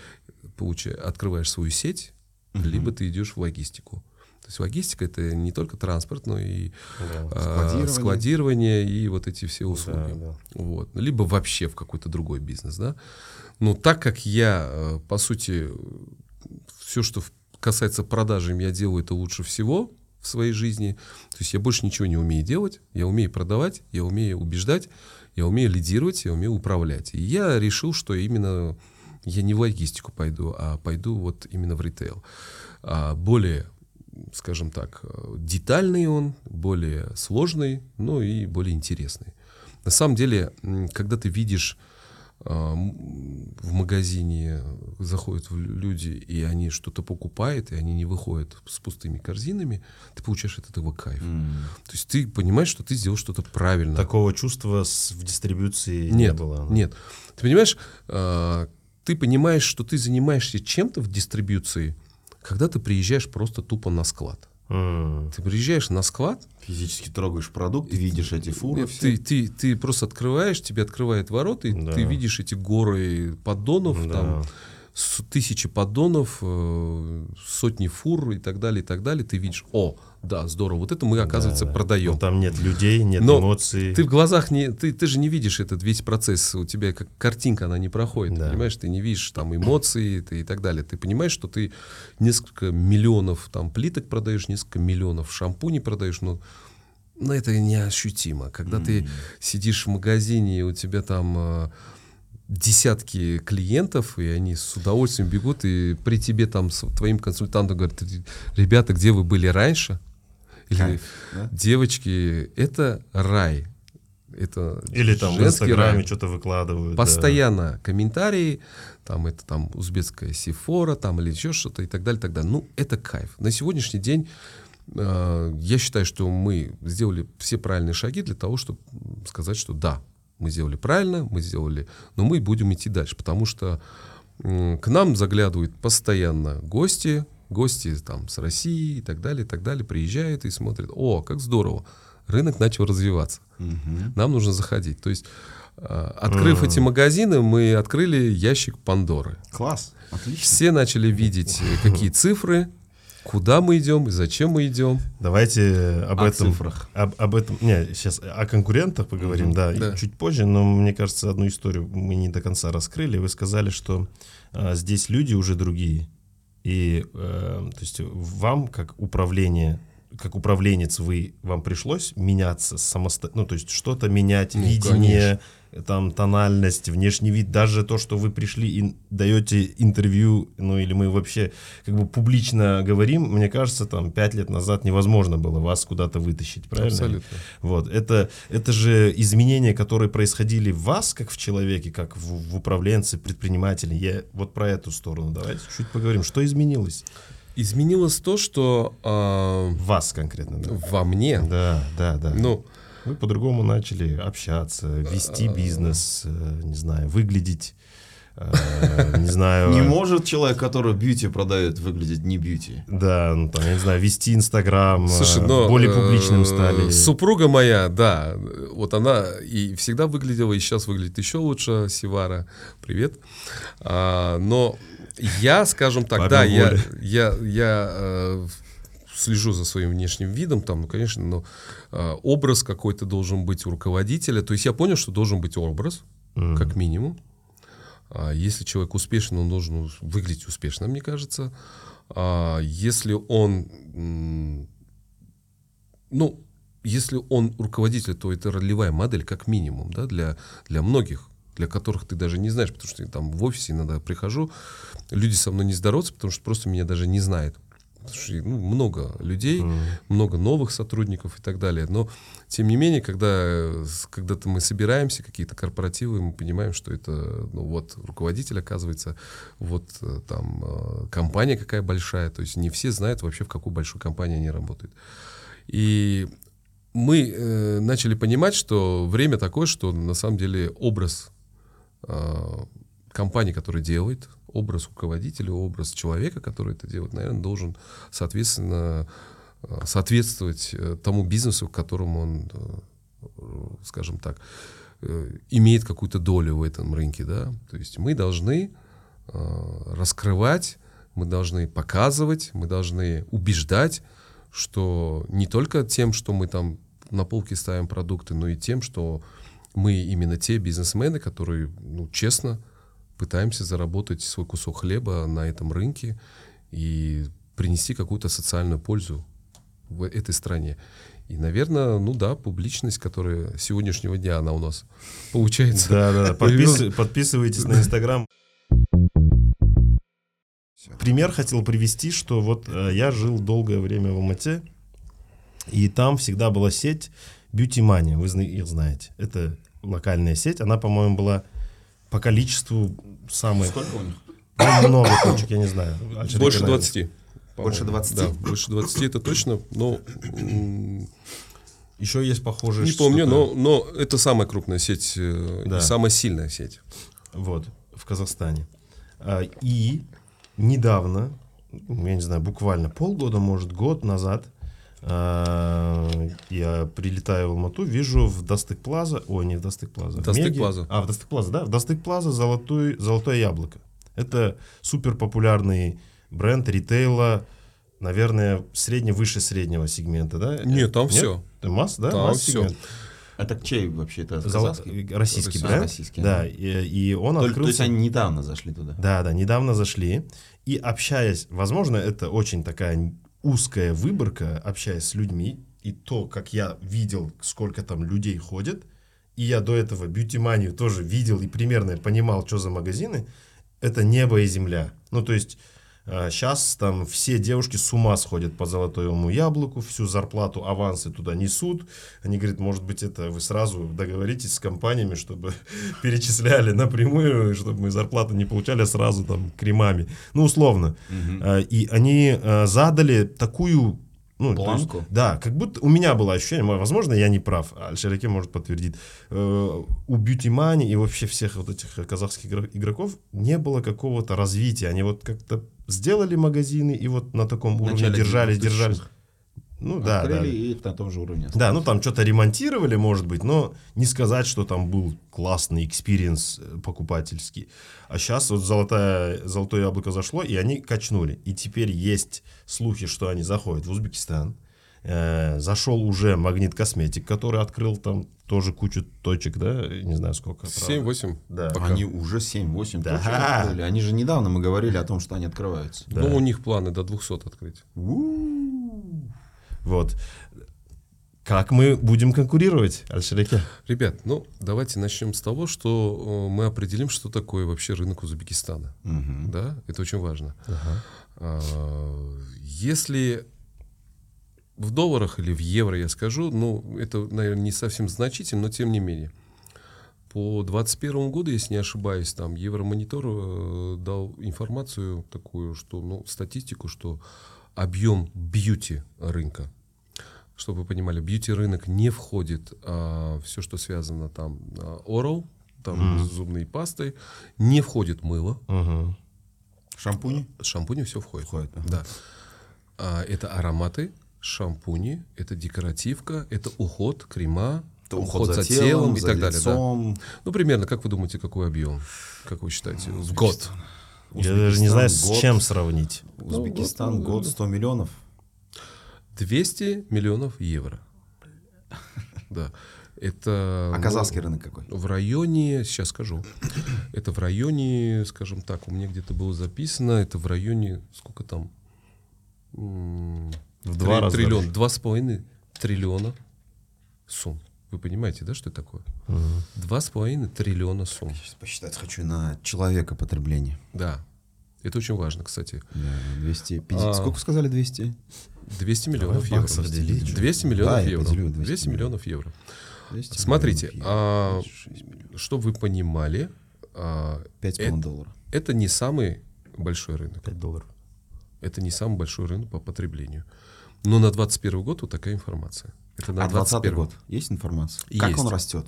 получаешь, открываешь свою сеть, либо ты идешь в логистику. То есть логистика это не только транспорт, но и да, а, складирование. складирование и вот эти все услуги. Да, да. Вот. Либо вообще в какой-то другой бизнес. Да? Но так как я, э, по сути, все, что касается продажи, я делаю это лучше всего в своей жизни. То есть я больше ничего не умею делать. Я умею продавать, я умею убеждать, я умею лидировать, я умею управлять. И я решил, что именно я не в логистику пойду, а пойду вот именно в ритейл. А более скажем так, детальный он, более сложный, но и более интересный. На самом деле, когда ты видишь а, в магазине заходят люди, и они что-то покупают, и они не выходят с пустыми корзинами, ты получаешь от этого кайф. Mm. То есть ты понимаешь, что ты сделал что-то правильно. Такого чувства в дистрибуции нет, не было. Нет. Ты понимаешь, а, ты понимаешь, что ты занимаешься чем-то в дистрибуции, когда ты приезжаешь просто тупо на склад. Mm. Ты приезжаешь на склад. Физически трогаешь продукт, ты видишь эти фуры. Ты, ты, ты просто открываешь, тебе открывает ворота, и да. ты видишь эти горы поддонов, да. там тысячи поддонов, э, сотни фур и так далее, и так далее. Ты видишь, о, да, здорово. Вот это мы, оказывается, да, продаем. Но там нет людей, нет Но эмоций. Ты в глазах не, ты, ты же не видишь этот весь процесс. У тебя как картинка, она не проходит. Да. Понимаешь, ты не видишь там эмоции ты, и так далее. Ты понимаешь, что ты несколько миллионов там плиток продаешь, несколько миллионов шампуней продаешь, но ну, это неощутимо. Когда mm. ты сидишь в магазине, и у тебя там э, десятки клиентов, и они с удовольствием бегут, и при тебе там с твоим консультантом говорят, ребята, где вы были раньше? Или Кайф, да? девочки, это рай. Это Или там в Инстаграме что-то выкладывают. Постоянно да. комментарии, там это там узбекская сифора, там или еще что-то и так далее, и так далее. Ну, это кайф. На сегодняшний день э, я считаю, что мы сделали все правильные шаги для того, чтобы сказать, что да, мы сделали правильно, мы сделали, но мы будем идти дальше, потому что к нам заглядывают постоянно гости, гости там с России и так далее, и так далее, приезжают и смотрят, о, как здорово, рынок начал развиваться, угу. нам нужно заходить. То есть, э, открыв эти магазины, мы открыли ящик Пандоры. Класс, отлично. Все начали видеть, э, какие цифры, куда мы идем и зачем мы идем. Давайте об о этом. Цифрах. Об, об этом. Не, сейчас о конкурентах поговорим, mm-hmm. да, да. чуть позже, но мне кажется, одну историю мы не до конца раскрыли. Вы сказали, что а, здесь люди уже другие. И э, то есть вам, как управление, как управленец, вы вам пришлось меняться самостоятельно, ну, то есть что-то менять, ну, видение, конечно там тональность, внешний вид, даже то, что вы пришли и даете интервью, ну или мы вообще как бы публично говорим, мне кажется, там пять лет назад невозможно было вас куда-то вытащить, правильно? Абсолютно. Вот, это, это же изменения, которые происходили в вас, как в человеке, как в, в управленце, предпринимателе. Я вот про эту сторону давайте чуть поговорим. Что изменилось? Изменилось то, что... Э, вас конкретно, да? Во мне? Да, да, да. Ну, вы по-другому начали общаться, вести бизнес, э, не знаю, выглядеть э, не знаю. Не может человек, который бьюти продает, выглядеть не бьюти. Да, ну там, я не знаю, вести Инстаграм, э, более публичным стали. Супруга моя, да, вот она и всегда выглядела, и сейчас выглядит еще лучше, Сивара, привет. А, но я, скажем так, да, я, я, я слежу за своим внешним видом, там, ну, конечно, но э, образ какой-то должен быть у руководителя. То есть я понял, что должен быть образ, mm-hmm. как минимум. А если человек успешен, он должен выглядеть успешно, мне кажется. А если он, ну, если он руководитель, то это ролевая модель, как минимум, да, для, для многих для которых ты даже не знаешь, потому что я там в офисе иногда прихожу, люди со мной не здороваются, потому что просто меня даже не знают ну, много людей, mm. много новых сотрудников и так далее. Но, тем не менее, когда, когда мы собираемся, какие-то корпоративы, мы понимаем, что это, ну, вот, руководитель, оказывается, вот э, там э, компания какая большая, то есть не все знают вообще, в какой большой компании они работают. И мы э, начали понимать, что время такое, что на самом деле образ э, компании, которая делает, образ руководителя, образ человека, который это делает, наверное, должен, соответственно, э, соответствовать э, тому бизнесу, к которому он, э, скажем так, имеет какую-то долю в этом рынке, да. То есть мы должны раскрывать, мы должны показывать, мы должны убеждать, что не только тем, что мы там на полке ставим продукты, но и тем, что мы именно те бизнесмены, которые, ну, честно, пытаемся заработать свой кусок хлеба на этом рынке и принести какую-то социальную пользу в этой стране. И, наверное, ну да, публичность, которая сегодняшнего дня, она у нас получается. Да, да, Подпис... подписывайтесь на Инстаграм. Пример хотел привести, что вот э, я жил долгое время в Алмате, и там всегда была сеть Beauty Money, вы их знаете. Это локальная сеть, она, по-моему, была по количеству самые... Сколько у них? Ну, много точек, я не знаю. Больше 20. Больше 20? Да, больше 20 это точно, но... Еще есть похожие... Не помню, но, но это самая крупная сеть, э, да. самая сильная сеть. Вот, в Казахстане. А, и недавно, я не знаю, буквально полгода, может, год назад, я прилетаю в Алмату, вижу в Достык Плаза, ой, не в Достык Плаза. Достык Плаза. А, в Достык Плаза, да, в Достык Плаза золотой, золотое яблоко. Это супер популярный бренд ритейла, наверное, средне-выше среднего сегмента, да? Нет, там Нет? все. Это масс, да? Там масс все. Сегмент. Это чей вообще? Это казахский? Российский бренд. А, российский, да. И, и он то, открылся... То есть они недавно зашли туда? Да, да, недавно зашли. И общаясь, возможно, это очень такая узкая выборка, общаясь с людьми, и то, как я видел, сколько там людей ходит, и я до этого бьюти-манию тоже видел и примерно понимал, что за магазины, это небо и земля. Ну, то есть Сейчас а, там все девушки с ума сходят по золотому яблоку, всю зарплату, авансы туда несут. Они говорят, может быть, это вы сразу договоритесь с компаниями, чтобы перечисляли напрямую, чтобы мы зарплату не получали сразу там кремами. Ну, условно. Угу. И они а, задали такую ну, Планку? Есть, да, как будто у меня было ощущение, возможно, я не прав, а Альшераке может подтвердить, э, у Beauty Money и вообще всех вот этих казахских игроков не было какого-то развития. Они вот как-то сделали магазины и вот на таком уровне держались, держались. Ну да, да. и на том же уровне. Остались. Да, ну там что-то ремонтировали, может быть, но не сказать, что там был классный экспириенс э, покупательский. А сейчас вот золотое, золотое яблоко зашло, и они качнули. И теперь есть слухи, что они заходят в Узбекистан. Э, зашел уже Магнит Косметик, который открыл там тоже кучу точек, да, не знаю сколько. 7-8. Да. Пока. Они уже 7-8 да. точек открыли. Они же недавно мы говорили о том, что они открываются. Да. Ну, у них планы до 200 открыть. У-у-у. Вот. Как мы будем конкурировать, Альшереке? Ребят, ну давайте начнем с того, что э, мы определим, что такое вообще рынок Узбекистана. Угу. Да, это очень важно. Ага. А, если в долларах или в евро я скажу, ну это, наверное, не совсем значительно, но тем не менее. По 2021 году, если не ошибаюсь, там Евромонитор э, дал информацию такую, что, ну, статистику, что объем бьюти рынка. Чтобы вы понимали, бьюти рынок не входит а, все, что связано там а, oral, там mm. зубные пасты, не входит мыло. Uh-huh. Шампуни? Шампуни все входит. Входит. Uh-huh. Да. А, это ароматы, шампуни, это декоративка, это уход, крема, это уход, уход за, за телом, телом и за так лицом. далее. Да. Ну, примерно, как вы думаете, какой объем? Как вы считаете? В год? Я даже не знаю, с чем сравнить. Узбекистан, ну, год 100 миллионов. 200 миллионов евро. Да. Это... А казахский ну, рынок какой? В районе, сейчас скажу, это в районе, скажем так, у меня где-то было записано, это в районе, сколько там? В два раза. Триллион, два с половиной триллиона сумм. Вы понимаете, да, что это такое? Два с половиной триллиона сумм. Сейчас посчитать хочу на человека потребление. Да. Это очень важно, кстати. Да, 250. А, Сколько сказали 200? 200 миллионов евро. 200 миллионов да, евро. Поделю, 200, 200 миллионов евро. 200 Смотрите, евро. а, чтобы вы понимали... А, 5 это, долларов. Это не самый большой рынок. 5 долларов. Это не самый большой рынок по потреблению. Но на 2021 год вот такая информация. Это на а 20 год есть информация? Есть. Как он растет?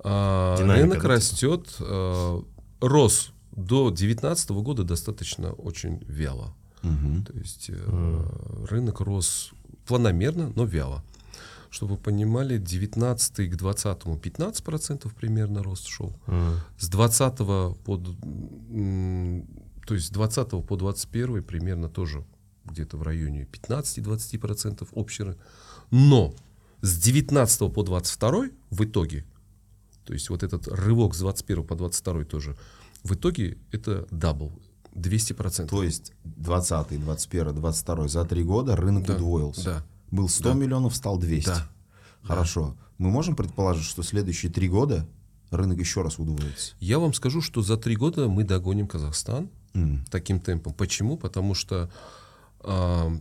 А, рынок растет, а, рос до 2019 года достаточно очень вяло. Угу. То есть э, рынок рос планомерно, но вяло. Чтобы вы понимали, 19 к 20 15% примерно рост шел. Mm. С 20 по, то есть с 20 по 21 примерно тоже где-то в районе 15-20% общий но с 19 по 22 в итоге, то есть вот этот рывок с 21 по 22 тоже, в итоге это double, 200%. То есть 20, 21, 22, за три года рынок да, удвоился. Да. Был 100 да. миллионов, стал 200. Да. Хорошо. Да. Мы можем предположить, что следующие три года рынок еще раз удвоится? Я вам скажу, что за три года мы догоним Казахстан mm. таким темпом. Почему? Потому что э,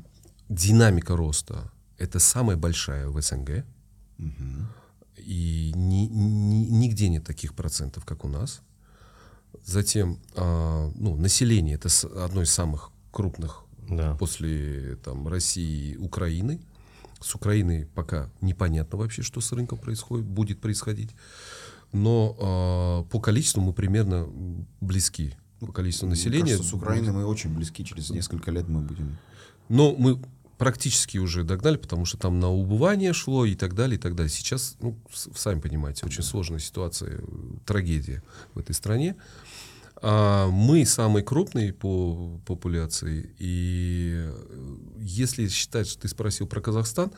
динамика роста это самая большая в СНГ. Угу. И ни, ни, нигде нет таких процентов, как у нас. Затем, а, ну, население это одно из самых крупных да. после там, России, Украины. С Украиной пока непонятно вообще, что с рынком происходит, будет происходить. Но а, по количеству мы примерно близки. По количеству населения. Кажется, с Украиной мы очень близки. Через несколько лет мы будем. Но мы практически уже догнали, потому что там на убывание шло и так далее, и так далее. Сейчас, ну, сами понимаете, очень сложная ситуация, трагедия в этой стране. А мы самый крупный по популяции, и если считать, что ты спросил про Казахстан,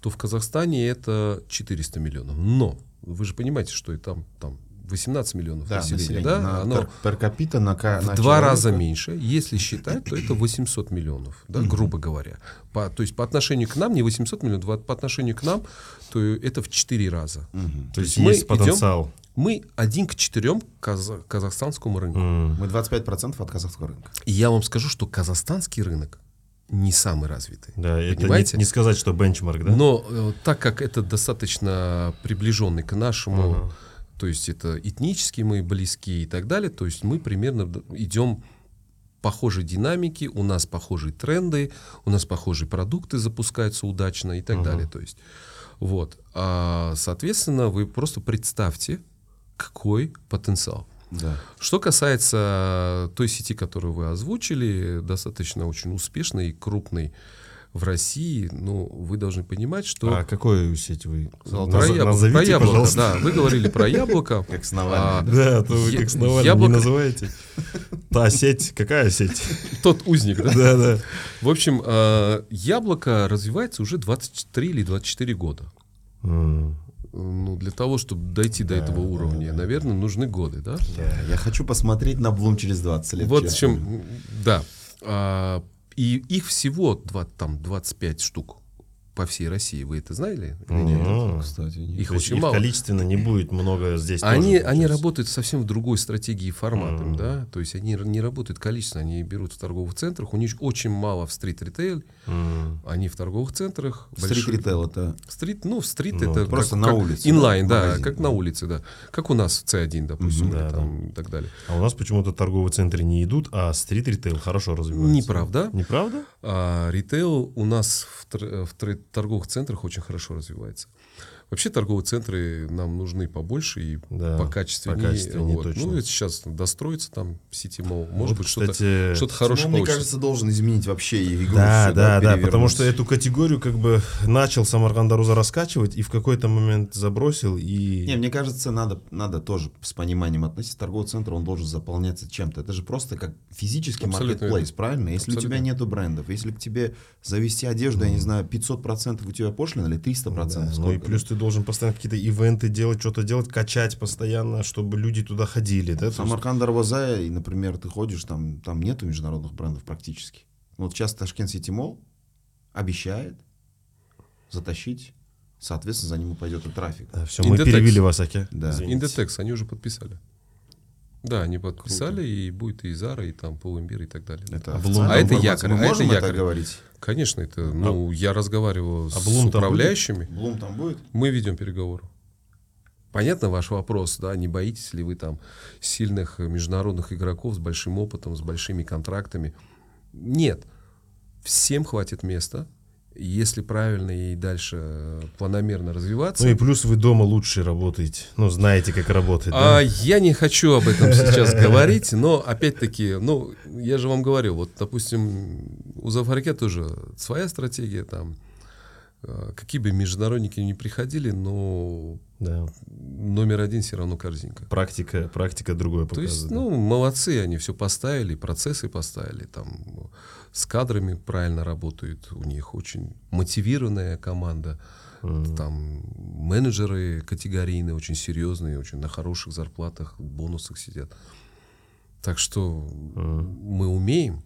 то в Казахстане это 400 миллионов. Но вы же понимаете, что и там, там 18 миллионов Да, населения, да, На оно пер, per capita на, ка- в на два человека. раза меньше. Если считать, то это 800 миллионов, да, грубо говоря. По, то есть по отношению к нам не 800 миллионов, а по отношению к нам, то это в 4 раза. Мгм. То есть мы есть идем- потенциал. Мы один к четырем каза- казахстанскому рынку. М. Мы 25% от казахского рынка. И я вам скажу, что казахстанский рынок не самый развитый. Да, это не, Понимаете? не сказать, что бенчмарк, да? Но э, так как это достаточно приближенный к нашему, Ага. то есть это этнически мы близки и так далее, то есть мы примерно идем похожей динамики, у нас похожие тренды, у нас похожие продукты запускаются удачно и так Ага. далее. То есть вот, А, соответственно, вы просто представьте, какой потенциал. Да. Что касается той сети, которую вы озвучили, достаточно очень успешной и крупной в России, ну, вы должны понимать, что... А какую сеть вы? Наз- про, яб- назовите, про яблоко, пожалуйста. да, вы говорили про яблоко. Как с Навальным. Да, а то вы как с Навальным не называете. Та сеть, какая сеть? Тот узник, да? Да, да. В общем, э, яблоко развивается уже 23 или 24 года. Ну, для того, чтобы дойти до этого уровня, наверное, нужны годы, да? Я, я хочу посмотреть на Блум через 20 лет. Вот в честно. чем, да. А, и их всего два, там 25 штук по всей России. Вы это знали? или нет? М. Кстати, нет. Их То очень их мало. количественно не будет много здесь тоже, Они, они работают совсем в другой стратегии и форматом, Мгм. да, то есть они не работают количественно, они берут в торговых центрах, у них очень мало в стрит-ритейл, М. они в торговых центрах. Стрит-ритейл это Стрит, ну, стрит Ну, это просто как- на как улице, Инлайн, да, да, магазин, как да. на улице, да. Как у нас в C1, допустим, или да, там и так далее. А у нас почему-то торговые центры не идут, а стрит-ритейл хорошо развивается. Неправда. Неправда? А ритейл у нас в, в торговых центрах очень хорошо развивается. Вообще торговые центры нам нужны побольше и Да, покачественнее. покачественнее вот. точно. Ну, это сейчас достроится там Сити Мол. Может Вот, быть, что-то кстати, что-то Ну, хорошее мне кажется, должен изменить вообще игру. Да, да, да, потому что эту категорию как бы начал Самарканд Аруза раскачивать и в какой-то момент забросил и... Не, мне кажется, надо, надо тоже с пониманием относиться. Торговый центр, он должен заполняться чем-то. Это же просто как физический Абсолютно маркетплейс, правильно? Если у тебя Абсолютно. нету брендов, если к тебе завести одежду, я не знаю, 500% у тебя пошлина или 300%. Да, ну и плюс ты должен постоянно какие-то ивенты делать, что-то делать, качать постоянно, чтобы люди туда ходили. Да? Самарканд Дарваза, и, например, ты ходишь, там, там нету международных брендов практически. Вот сейчас Ташкент Сити Мол обещает затащить, соответственно, за ним и пойдет и трафик. Да, все, мы Индетекс. перевели вас, Аки. Да. Индетекс, они уже подписали. Да, они подписали, и будет и Зара, и там Полимбир, и так далее. Это А официальная А это якорь, Мы а это можем это якорь. говорить? Конечно, это, ну, я разговариваю а с Блум там управляющими, Блум там будет? мы ведем переговоры. Понятно ваш вопрос, да, не боитесь ли вы там сильных международных игроков с большим опытом, с большими контрактами? Нет, всем хватит места, если правильно и дальше э, планомерно развиваться. Ну и плюс вы дома лучше работаете. Ну, знаете, как работать. А да? я не хочу об этом сейчас говорить, но опять-таки, ну, я же вам говорил, вот, допустим, у Зафарке тоже своя стратегия, там, какие бы международники ни приходили, но Да. номер один все равно корзинка. Практика, практика другое То показывает. есть, да. ну, молодцы, они все поставили, процессы поставили, там, ну, с кадрами правильно работают, у них очень мотивированная команда, Мгм. там менеджеры категорийные, очень серьезные, очень на хороших зарплатах, бонусах сидят. Так что мы умеем,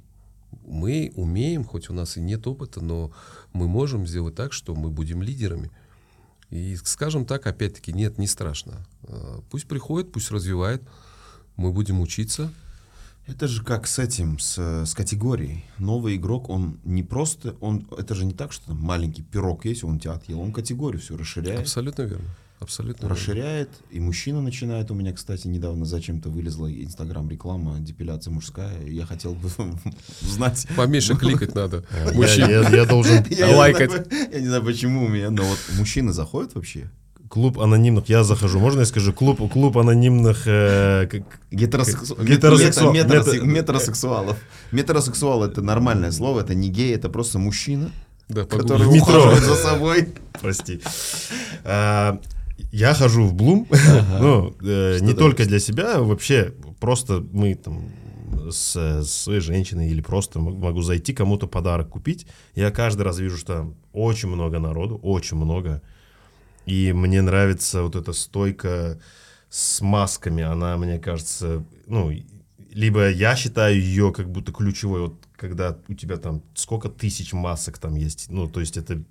мы умеем, хоть у нас и нет опыта, но мы можем сделать так, что мы будем лидерами. И, скажем так, опять-таки, нет, не страшно. А, Пусть приходит, пусть развивает, мы будем учиться. Это же как с этим, с, с категорией. Новый игрок, он не просто, он, это же не так, что там маленький пирог есть, он тебя отъел, он категорию все расширяет. Абсолютно верно. Абсолютно верно. Расширяет, и мужчина начинает. У меня, кстати, недавно зачем-то вылезла инстаграм реклама, депиляция мужская. Я хотел бы узнать. Поменьше кликать надо. Я- Мужчин. Я, должен... Лайкать. Я не знаю, почему у меня, но вот мужчины заходят вообще. Клуб анонимных, я захожу, можно я скажу? Клуб, клуб анонимных... э, как- Гетеросексу- Гетеросексуал- мета- метаросе- мета- Метросексуалов. Метросексуал это нормальное слово, это не гей, это просто мужчина, Да, который В метро. ухаживает за собой. Прости. А, Я хожу в Блум, ну, э, не только для себя, вообще просто мы там с, с своей женщиной или просто могу зайти кому-то подарок купить. Я каждый раз вижу, что там очень много народу, очень много. И мне нравится вот эта стойка с масками, она, мне кажется, ну, либо я считаю ее как будто ключевой, вот когда у тебя там сколько тысяч масок там есть, ну, то есть это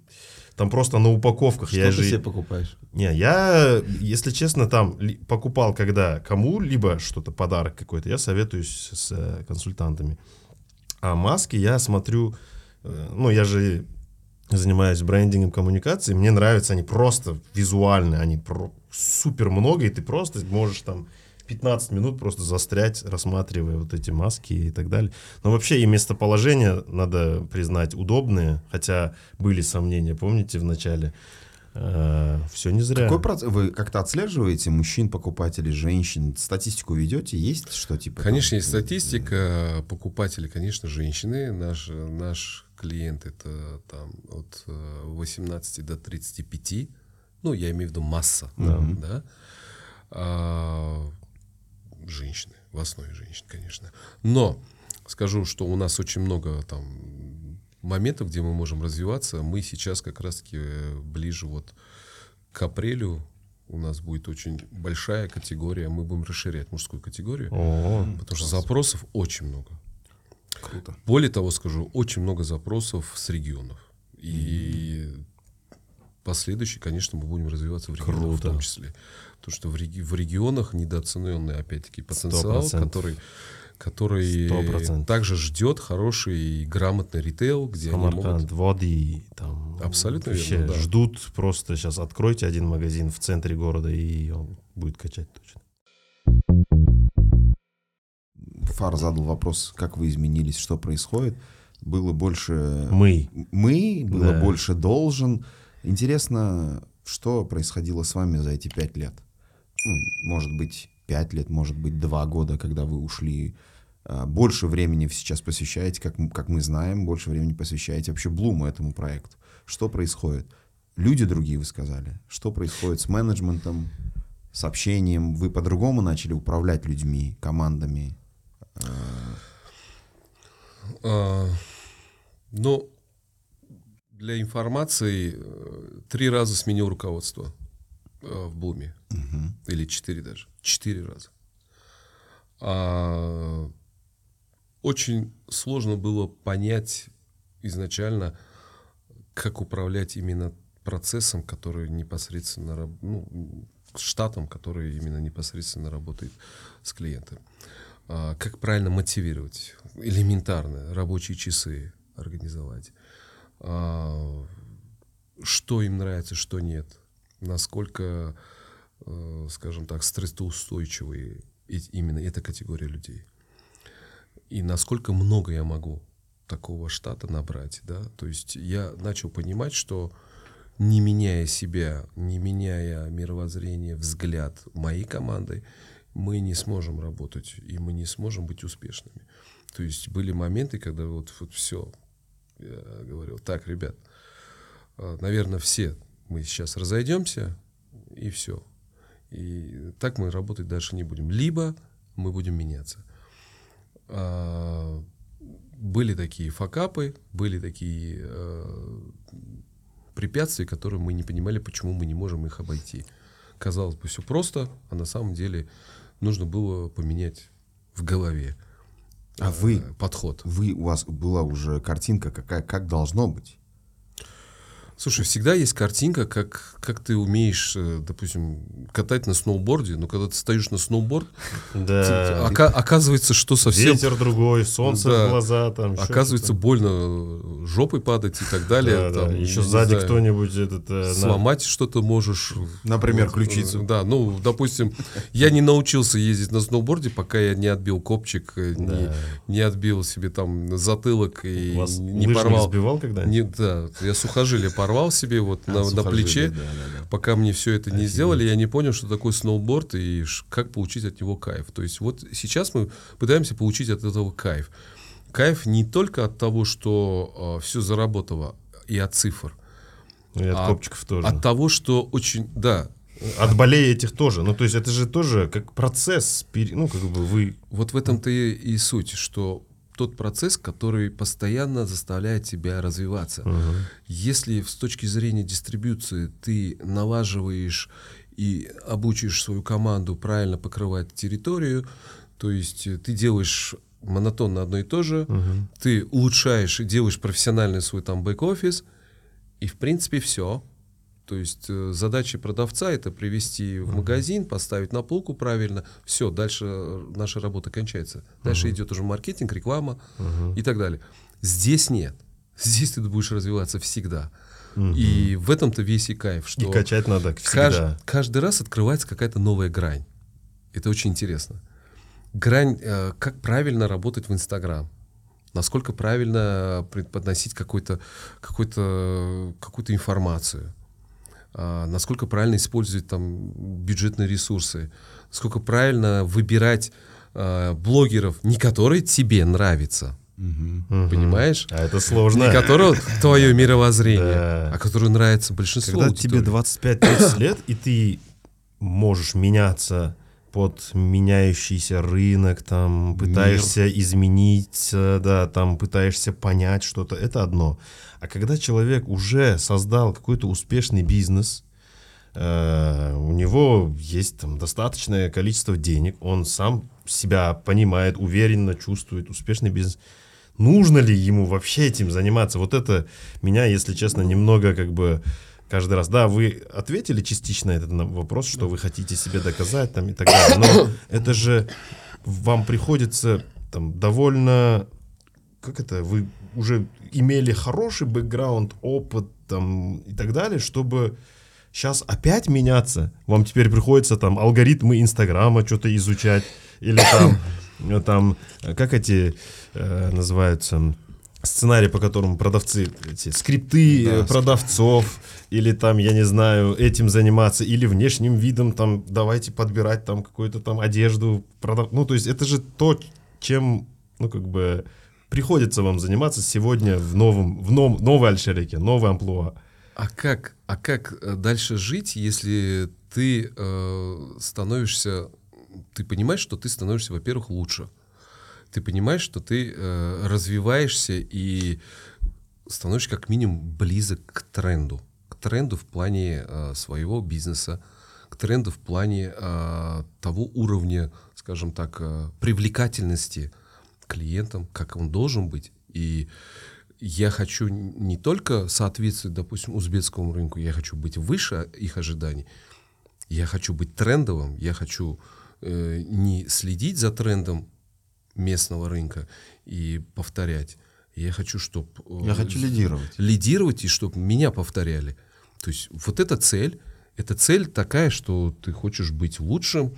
там просто на упаковках. Что я ты же... себе покупаешь? Не, я, если честно, там покупал, когда кому-либо что-то, подарок какой-то, я советуюсь с э, консультантами. А маски я смотрю, э, ну, я же занимаюсь брендингом коммуникации, мне нравятся они просто визуально, они про супер много, и ты просто можешь там 15 минут просто застрять, рассматривая вот эти маски и так далее. Но вообще и местоположение, надо признать, удобные, хотя были сомнения, помните, в начале. Э, все не зря. Какой процесс? Вы как-то отслеживаете мужчин, покупателей, женщин? Статистику ведете? Есть что типа? Конечно, там, есть статистика. Покупатели, конечно, женщины. Наш, наш клиент это там от 18 до 35. Ну, я имею в виду масса. Да. да? А, женщины, в основе женщин, конечно. Но скажу, что у нас очень много там моментов, где мы можем развиваться. Мы сейчас как раз-таки э, ближе вот к апрелю у нас будет очень большая категория, мы будем расширять мужскую категорию, О, потому класс. что запросов очень много. Круто. Более того, скажу, очень много запросов с регионов. И последующие, конечно, мы будем развиваться в регионах Круто. в том числе. Потому что в, реги- в регионах недооцененный, опять-таки, потенциал, 100%. который который 100%. также ждет хороший и грамотный ритейл, где Самарканд, они могут... воды, там абсолютно вообще верно, да. ждут просто сейчас откройте один магазин в центре города и он будет качать точно. Фар задал вопрос, как вы изменились, что происходит. Было больше... Мы. Мы, было да. больше должен. Интересно, что происходило с вами за эти пять лет? Ну, может быть, пять лет, может быть, два года, когда вы ушли. А, больше времени сейчас посвящаете, как, как мы знаем, больше времени посвящаете вообще Блуму этому проекту. Что происходит? Люди другие, вы сказали. Что происходит с менеджментом, с общением? Вы по-другому начали управлять людьми, командами? А, ну, для информации, э, три раза сменил руководство э, в Блуме. Угу. Или четыре даже. Четыре раза. А, очень сложно было понять изначально, как управлять именно процессом, который непосредственно, ну, штатом, который именно непосредственно работает с клиентом. А, как правильно мотивировать, элементарно, рабочие часы организовать, а, что им нравится, что нет, насколько скажем так, стрессоустойчивые именно эта категория людей. И насколько много я могу такого штата набрать, да, то есть я начал понимать, что не меняя себя, не меняя мировоззрение, взгляд моей команды, мы не сможем работать, и мы не сможем быть успешными. То есть были моменты, когда вот, вот все, я говорил, так, ребят, э, наверное, все мы сейчас разойдемся, и все. И так мы работать дальше не будем. Либо мы будем меняться. А, были такие факапы, были такие а, препятствия, которые мы не понимали, почему мы не можем их обойти. Казалось бы, все просто, а на самом деле нужно было поменять в голове. А вы э, подход. Вы у вас была уже картинка, какая как должно быть. Слушай, всегда есть картинка, как, как ты умеешь, э, допустим, катать на сноуборде, но когда ты стоишь на сноуборд, да. ока- оказывается, что совсем... Ветер другой, солнце да, в глаза. Там, оказывается, больно жопой падать и так далее. Да, там, да. Еще сзади кто-нибудь этот... Э, сломать на... что-то можешь. Например, вот, ключицу. Да, ну, допустим, я не научился ездить на сноуборде, пока я не отбил копчик, э, да. не, не отбил себе там затылок и Вас не порвал. не сбивал когда-нибудь? да, я сухожилие порвал порвал себе вот а, на, на плече, да, да, да. пока мне все это не сделали, я не понял, что такое сноуборд и как получить от него кайф. То есть вот сейчас мы пытаемся получить от этого кайф. Кайф не только от того, что э, а, все заработало, и от цифр. И от а, копчиков тоже. От того, что очень, да, от болей этих тоже. Ну, то есть это же тоже как процесс, ну, как бы вы... Вот в этом-то и, и суть, что тот процесс, который постоянно заставляет тебя развиваться. Угу. Если с точки зрения дистрибуции ты налаживаешь и обучишь свою команду правильно покрывать территорию, то есть э, ты делаешь монотонно одно и то же, Мгм. ты улучшаешь и делаешь профессиональный свой там бэк-офис, и в принципе все. То есть э, задача продавца это привести в магазин, поставить на полку правильно, все, дальше э, наша работа кончается. Дальше идет уже маркетинг, реклама Мгм. и так далее. Здесь нет. Здесь ты будешь развиваться всегда. Мгм. И в этом-то весь и кайф, И что качать надо Кажд- всегда. каждый раз открывается какая-то новая грань. Это очень интересно. Грань, э, как правильно работать в Инстаграм. Насколько правильно преподносить какой-то, какой-то, какую-то информацию. А, насколько правильно использовать там бюджетные ресурсы. Насколько правильно выбирать а, блогеров, не которые тебе нравятся. Мгм. понимаешь? А это сложно. Не которого твое мировоззрение, Да. а которые нравится большинству Когда тебе аудитории. 25-30 лет, и ты можешь меняться под меняющийся рынок, там, пытаешься измениться, да, там, пытаешься понять что-то, это одно. А когда человек уже создал какой-то успешный бизнес, э, у него есть там достаточное количество денег, он сам себя понимает, уверенно чувствует успешный бизнес. Нужно ли ему вообще этим заниматься? Вот это меня, если честно, немного как бы каждый раз. Да, вы ответили частично этот вопрос, что вы хотите себе доказать там и так далее. Но это же вам приходится там довольно как это вы уже имели хороший бэкграунд, опыт там и так далее, чтобы сейчас опять меняться. Вам теперь приходится там алгоритмы Инстаграма что-то изучать или там э, там э, как эти э, называются сценарии, по которым продавцы эти скрипты Да, э, продавцов или там я не знаю этим заниматься или внешним видом там давайте подбирать там какую-то там одежду продав... ну то есть это же то чем ну как бы приходится вам заниматься сегодня в новом в ном- новой альшереке новой амплуа А как, а как э, дальше жить, если ты э, становишься, ты понимаешь, что ты становишься, во-первых, лучше. Ты понимаешь, что ты э, развиваешься и становишься как минимум близок к тренду. К тренду в плане э, своего бизнеса, к тренду в плане э, того уровня, скажем так, э, привлекательности клиентам, как он должен быть. И я хочу не только соответствовать, допустим, узбекскому рынку, я хочу быть выше их ожиданий, я хочу быть трендовым, я хочу э, не следить за трендом местного рынка и повторять. Я хочу, чтобы... Я хочу лидировать. Лидировать и чтобы меня повторяли. То есть вот эта цель, эта цель такая, что ты хочешь быть лучшим,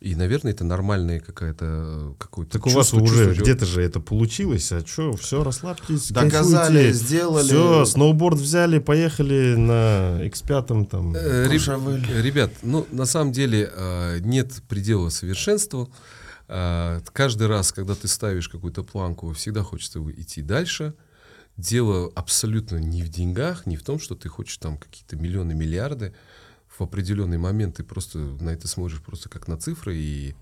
и, наверное, это нормальная какая-то какой-то так у вас чувство- уже чувство- где-то же это получилось а что все расслабьтесь Доказали, сделали. все сноуборд взяли поехали на X5 там Э. Ребят, ну на самом деле э, нет предела совершенству. Э, Каждый раз, когда ты ставишь какую-то планку, всегда хочется идти дальше. Дело абсолютно не в деньгах, не в том, что ты хочешь там какие-то миллионы, миллиарды. В определенный момент ты просто на это смотришь просто как на цифры и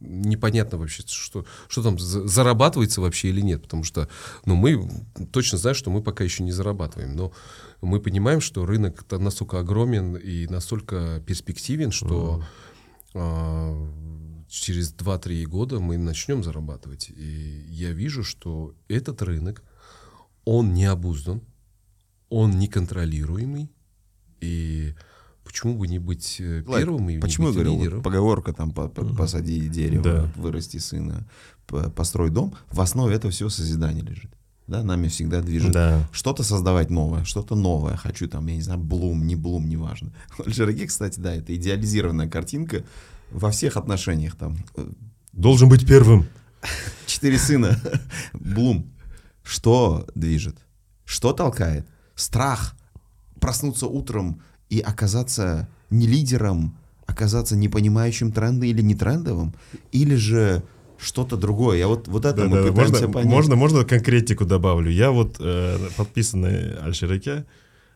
непонятно вообще, что, что там за- зарабатывается вообще или нет, потому что ну, мы точно знаем, что мы пока еще не зарабатываем, но мы понимаем, что рынок настолько огромен и настолько перспективен, что а, через 2-3 года мы начнем зарабатывать. И я вижу, что этот рынок, он не обуздан, он неконтролируемый, и почему бы не быть э, первым и не Почему я говорил, вот поговорка там по- по- посади дерево, Да. вырасти сына, по- построй дом, в основе этого всего созидание лежит. Да, нами всегда движет да что-то создавать новое, что-то новое. Хочу там, я не знаю, блум, не блум, неважно. Широки, кстати, да, это идеализированная картинка во всех отношениях. Там должен быть первым четыре сына, блум. Что движет? Что толкает? Страх проснуться утром и оказаться не лидером, оказаться не понимающим тренды или не трендовым, или же что-то другое. Я вот, вот это мы Да-да, пытаемся можно, понять. можно, можно конкретику добавлю. Я вот э, подписанный Аль-Шираке.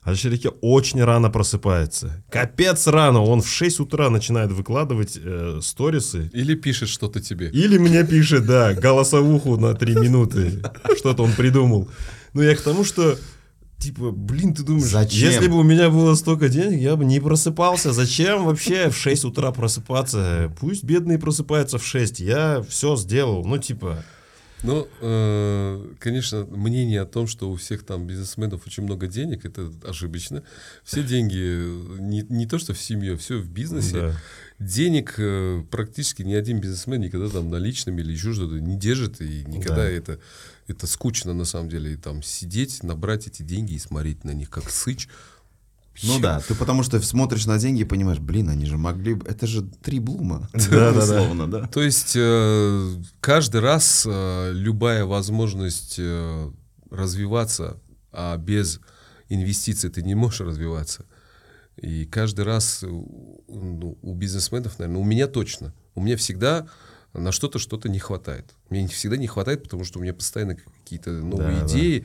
Аль-Шираке очень рано просыпается. Капец рано. Он в 6 утра начинает выкладывать э, сторисы. Или пишет что-то тебе. Или мне пишет, да, голосовуху на 3 минуты. Что-то он придумал. Ну, я к тому, что Типа, блин, ты думаешь, Зачем? если бы у меня было столько денег, я бы не просыпался. Зачем вообще в 6 утра просыпаться? Пусть бедные просыпаются в 6. Я все сделал. Ну, типа, Ну, э, конечно, мнение о том, что у всех там бизнесменов очень много денег, это ошибочно. Все деньги не, не то, что в семье, все в бизнесе. да. Денег э, практически ни один бизнесмен никогда там наличными или еще что-то не держит, и никогда Да. это, это скучно на самом деле. И там сидеть, набрать эти деньги и смотреть на них как сыч. Ну да, ты потому что смотришь на деньги и понимаешь, блин, они же могли. Это же три блума. Условно, да. То есть э, каждый раз э, любая возможность э, развиваться, а без инвестиций ты не можешь развиваться. И каждый раз ну, у бизнесменов, наверное, у меня точно, у меня всегда на что-то что-то не хватает. Мне всегда не хватает, потому что у меня постоянно какие-то новые Да, да. идеи,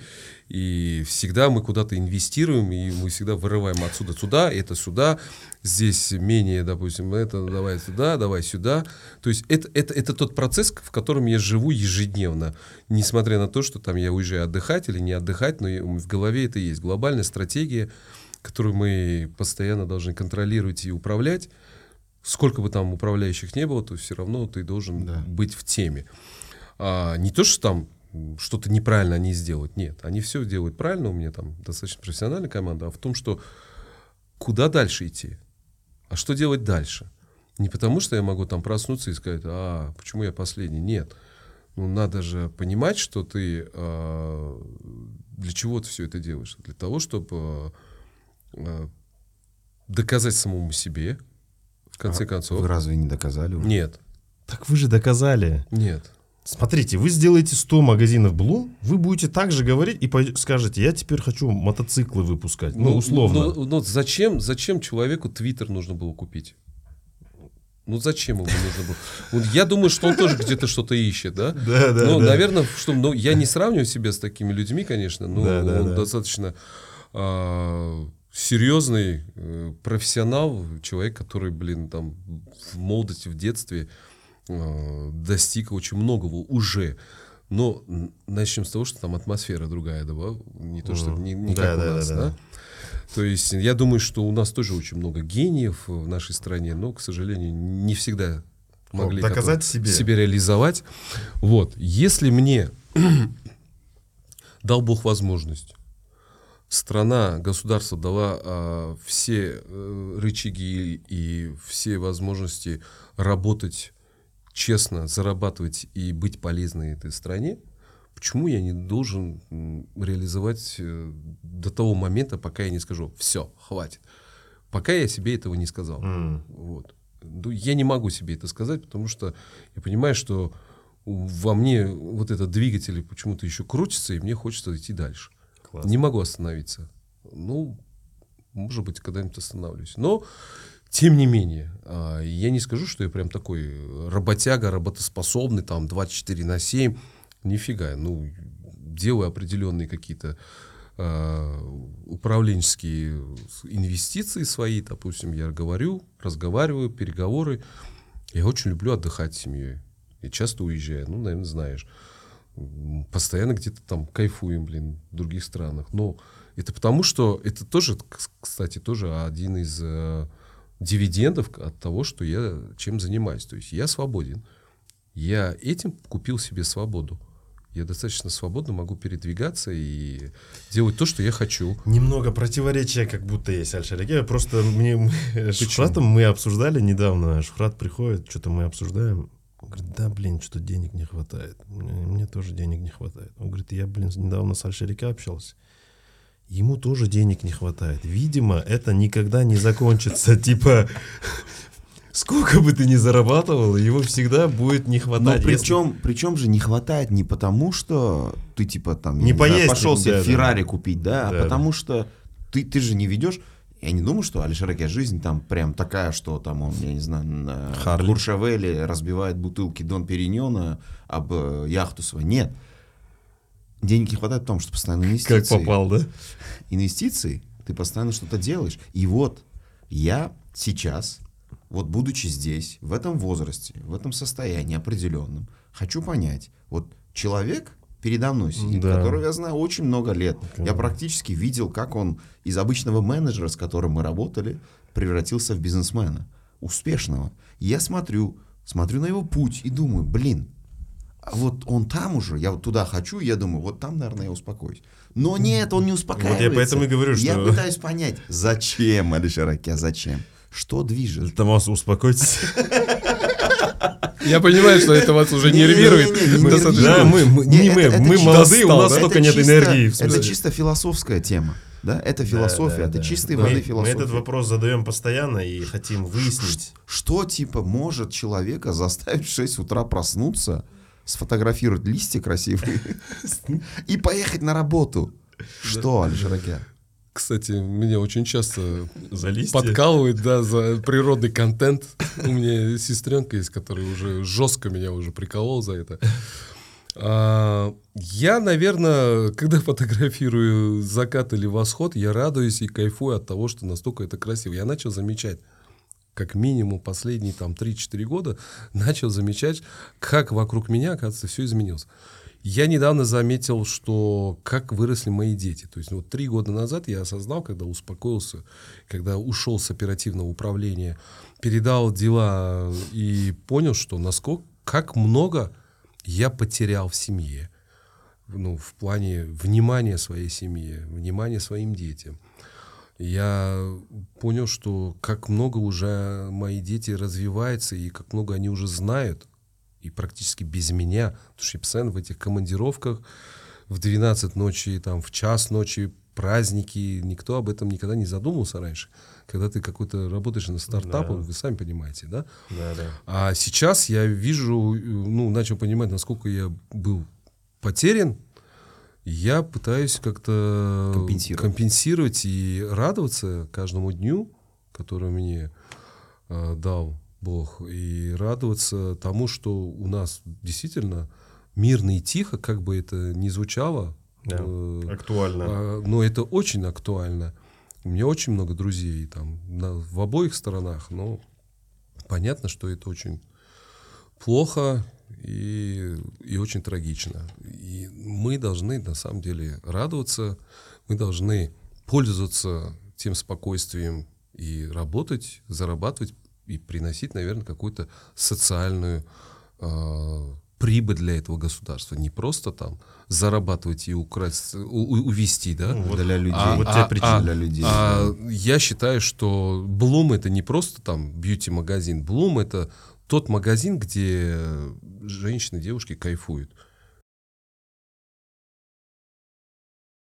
и всегда мы куда-то инвестируем, и мы всегда вырываем отсюда сюда, это сюда, здесь менее, допустим, это давай сюда, давай сюда. То есть это, это, это тот процесс, в котором я живу ежедневно, несмотря на то, что там я уезжаю отдыхать или не отдыхать, но в голове это есть. Глобальная стратегия, которую мы постоянно должны контролировать и управлять. Сколько бы там управляющих не было, то все равно ты должен Да. быть в теме. А, не то, что там что-то неправильно они сделают. Нет, они все делают правильно, у меня там достаточно профессиональная команда, а в том, что куда дальше идти, а что делать дальше. Не потому, что я могу там проснуться и сказать, а почему я последний? Нет. Ну, надо же понимать, что ты а, для чего ты все это делаешь. Для того, чтобы а, доказать самому себе, в конце концов. Вы разве не доказали уже? Нет, Так вы же доказали. нет. Смотрите, вы сделаете 100 магазинов Blue, вы будете так же говорить и скажете, я теперь хочу мотоциклы выпускать. Ну, условно. Ну, ну, зачем, зачем человеку Твиттер нужно было купить? Ну зачем ему нужно было? Я думаю, что он тоже где-то что-то ищет, да? Да, да, Ну, да. наверное, что, ну, я не сравниваю себя с такими людьми, конечно, но Да, да, он да. достаточно а, серьезный э, профессионал, человек, который, блин, там в молодости, в детстве а, достиг очень многого уже. Но начнем с того, что там атмосфера другая, да, не то, что не, не Да, как да, у да, нас, да. да. То есть я думаю, что у нас тоже очень много гениев в нашей стране, но, к сожалению, не всегда могли доказать себе. себя реализовать. Вот. Если мне дал Бог возможность, страна, государство дала а, все э, рычаги и все возможности работать честно, зарабатывать и быть полезной этой стране, почему я не должен реализовать э, до того момента, пока я не скажу, все, хватит. Пока я себе этого не сказал. М. Вот. Ну, я не могу себе это сказать, потому что я понимаю, что во мне вот этот двигатель почему-то еще крутится, и мне хочется идти дальше. Класс. Не могу остановиться. Ну, может быть, когда-нибудь остановлюсь. Но, тем не менее, а, я не скажу, что я прям такой работяга, работоспособный, там, 24 на 7. Нифига. Ну, делаю определенные какие-то а, управленческие инвестиции свои, допустим, я говорю, разговариваю, переговоры. Я очень люблю отдыхать с семьей. Я часто уезжаю, ну, наверное, знаешь. Постоянно где-то там кайфуем, блин, в других странах. Но это потому, что это тоже, кстати, тоже один из э, дивидендов от того, что я чем занимаюсь. То есть я свободен. Я этим купил себе свободу. Я достаточно свободно могу передвигаться и делать то, что я хочу. Немного противоречия как будто есть, Аль-Шарике. Просто мне? Шуфратом мы обсуждали недавно. Шуфрат приходит, что-то мы обсуждаем. Говорит, да, блин, что-то денег не хватает. Мне, мне тоже денег не хватает. Он говорит, я, блин, недавно с Аль-Шарике общался. Ему тоже денег не хватает. Видимо, это никогда не закончится. Типа, сколько бы ты ни зарабатывал, его всегда будет не Но хватать. если- причем, причем же не хватает не потому, что ты типа там Не знаю, поесть, пошел да, себе да. Феррари купить, да, Да, а потому что ты, ты же не ведешь. Я не думаю, что Алишераке жизнь там прям такая, что там он, я не знаю, на Харли. Куршавеле разбивает бутылки Дон Периньона об э, яхту свою. Нет. Денег не хватает, потому что постоянно инвестиции. Как попал, да? инвестиции, ты постоянно что-то делаешь. И вот я сейчас, вот будучи здесь, в этом возрасте, в этом состоянии определенном, хочу понять, вот человек, передо мной сидит, Да. которого я знаю очень много лет. Я Конечно. практически видел, как он из обычного менеджера, с которым мы работали, превратился в бизнесмена. Успешного. И я смотрю, смотрю на его путь и думаю, блин, а вот он там уже, я вот туда хочу, я думаю, вот там, наверное, я успокоюсь. Но нет, он не успокаивается. поэтому и говорю, Я что- пытаюсь понять, зачем, Алишер Аки, а зачем? Что движет? Томас, успокойтесь. Я понимаю, что это вас уже нервирует. Да, мы, мы- Не, это- мы, это мы молодые, у нас да? столько Это нет энергии. Это чисто философская тема. Да, это Да, философия, да, это да. чистой Мы- воды Мы философия. этот вопрос задаем постоянно и хотим выяснить. Что, типа, может человека заставить в 6 утра проснуться, сфотографировать листья красивые и поехать на работу? Что, Алишераке? Кстати, меня очень часто За листья. подкалывает, да, за природный контент. У меня сестренка есть, которая уже жестко меня уже приколол за это. А, я, наверное, когда фотографирую закат или восход, я радуюсь и кайфую от того, что настолько это красиво. Я начал замечать, как минимум последние там 3-4 года, начал замечать, как вокруг меня, оказывается, все изменилось. Я недавно заметил, что как выросли мои дети. То есть вот три года назад я осознал, когда успокоился, когда ушел с оперативного управления, передал дела и понял, что насколько, как много я потерял в семье. Ну, в плане внимания своей семье, внимания своим детям. Я понял, что как много уже мои дети развиваются и как много они уже знают, и практически без меня, потому что постоянно в этих командировках в 12 ночи, там, в час ночи, праздники, никто об этом никогда не задумывался раньше. Когда ты какой-то работаешь на стартапе, Да. вы сами понимаете, да? Да, да. А сейчас я вижу, ну, начал понимать, насколько я был потерян. Я пытаюсь как-то Компенсировать. компенсировать и радоваться каждому дню, который мне э, дал Бог, и радоваться тому, что у нас действительно мирно и тихо, как бы это ни звучало, Да. э, Актуально. а, но это очень актуально. У меня очень много друзей там на- в обоих сторонах, но понятно, что это очень плохо и, и очень трагично. И мы должны на самом деле радоваться, мы должны пользоваться тем спокойствием и работать, зарабатывать и приносить, наверное, какую-то социальную а, прибыль для этого государства. Не просто там зарабатывать и украсть, у- увести, да? Ну, вот для людей. А- вот а- те причины а- для людей, а я считаю, что Блум это не просто там бьюти-магазин. Блум это тот магазин, где женщины, девушки кайфуют.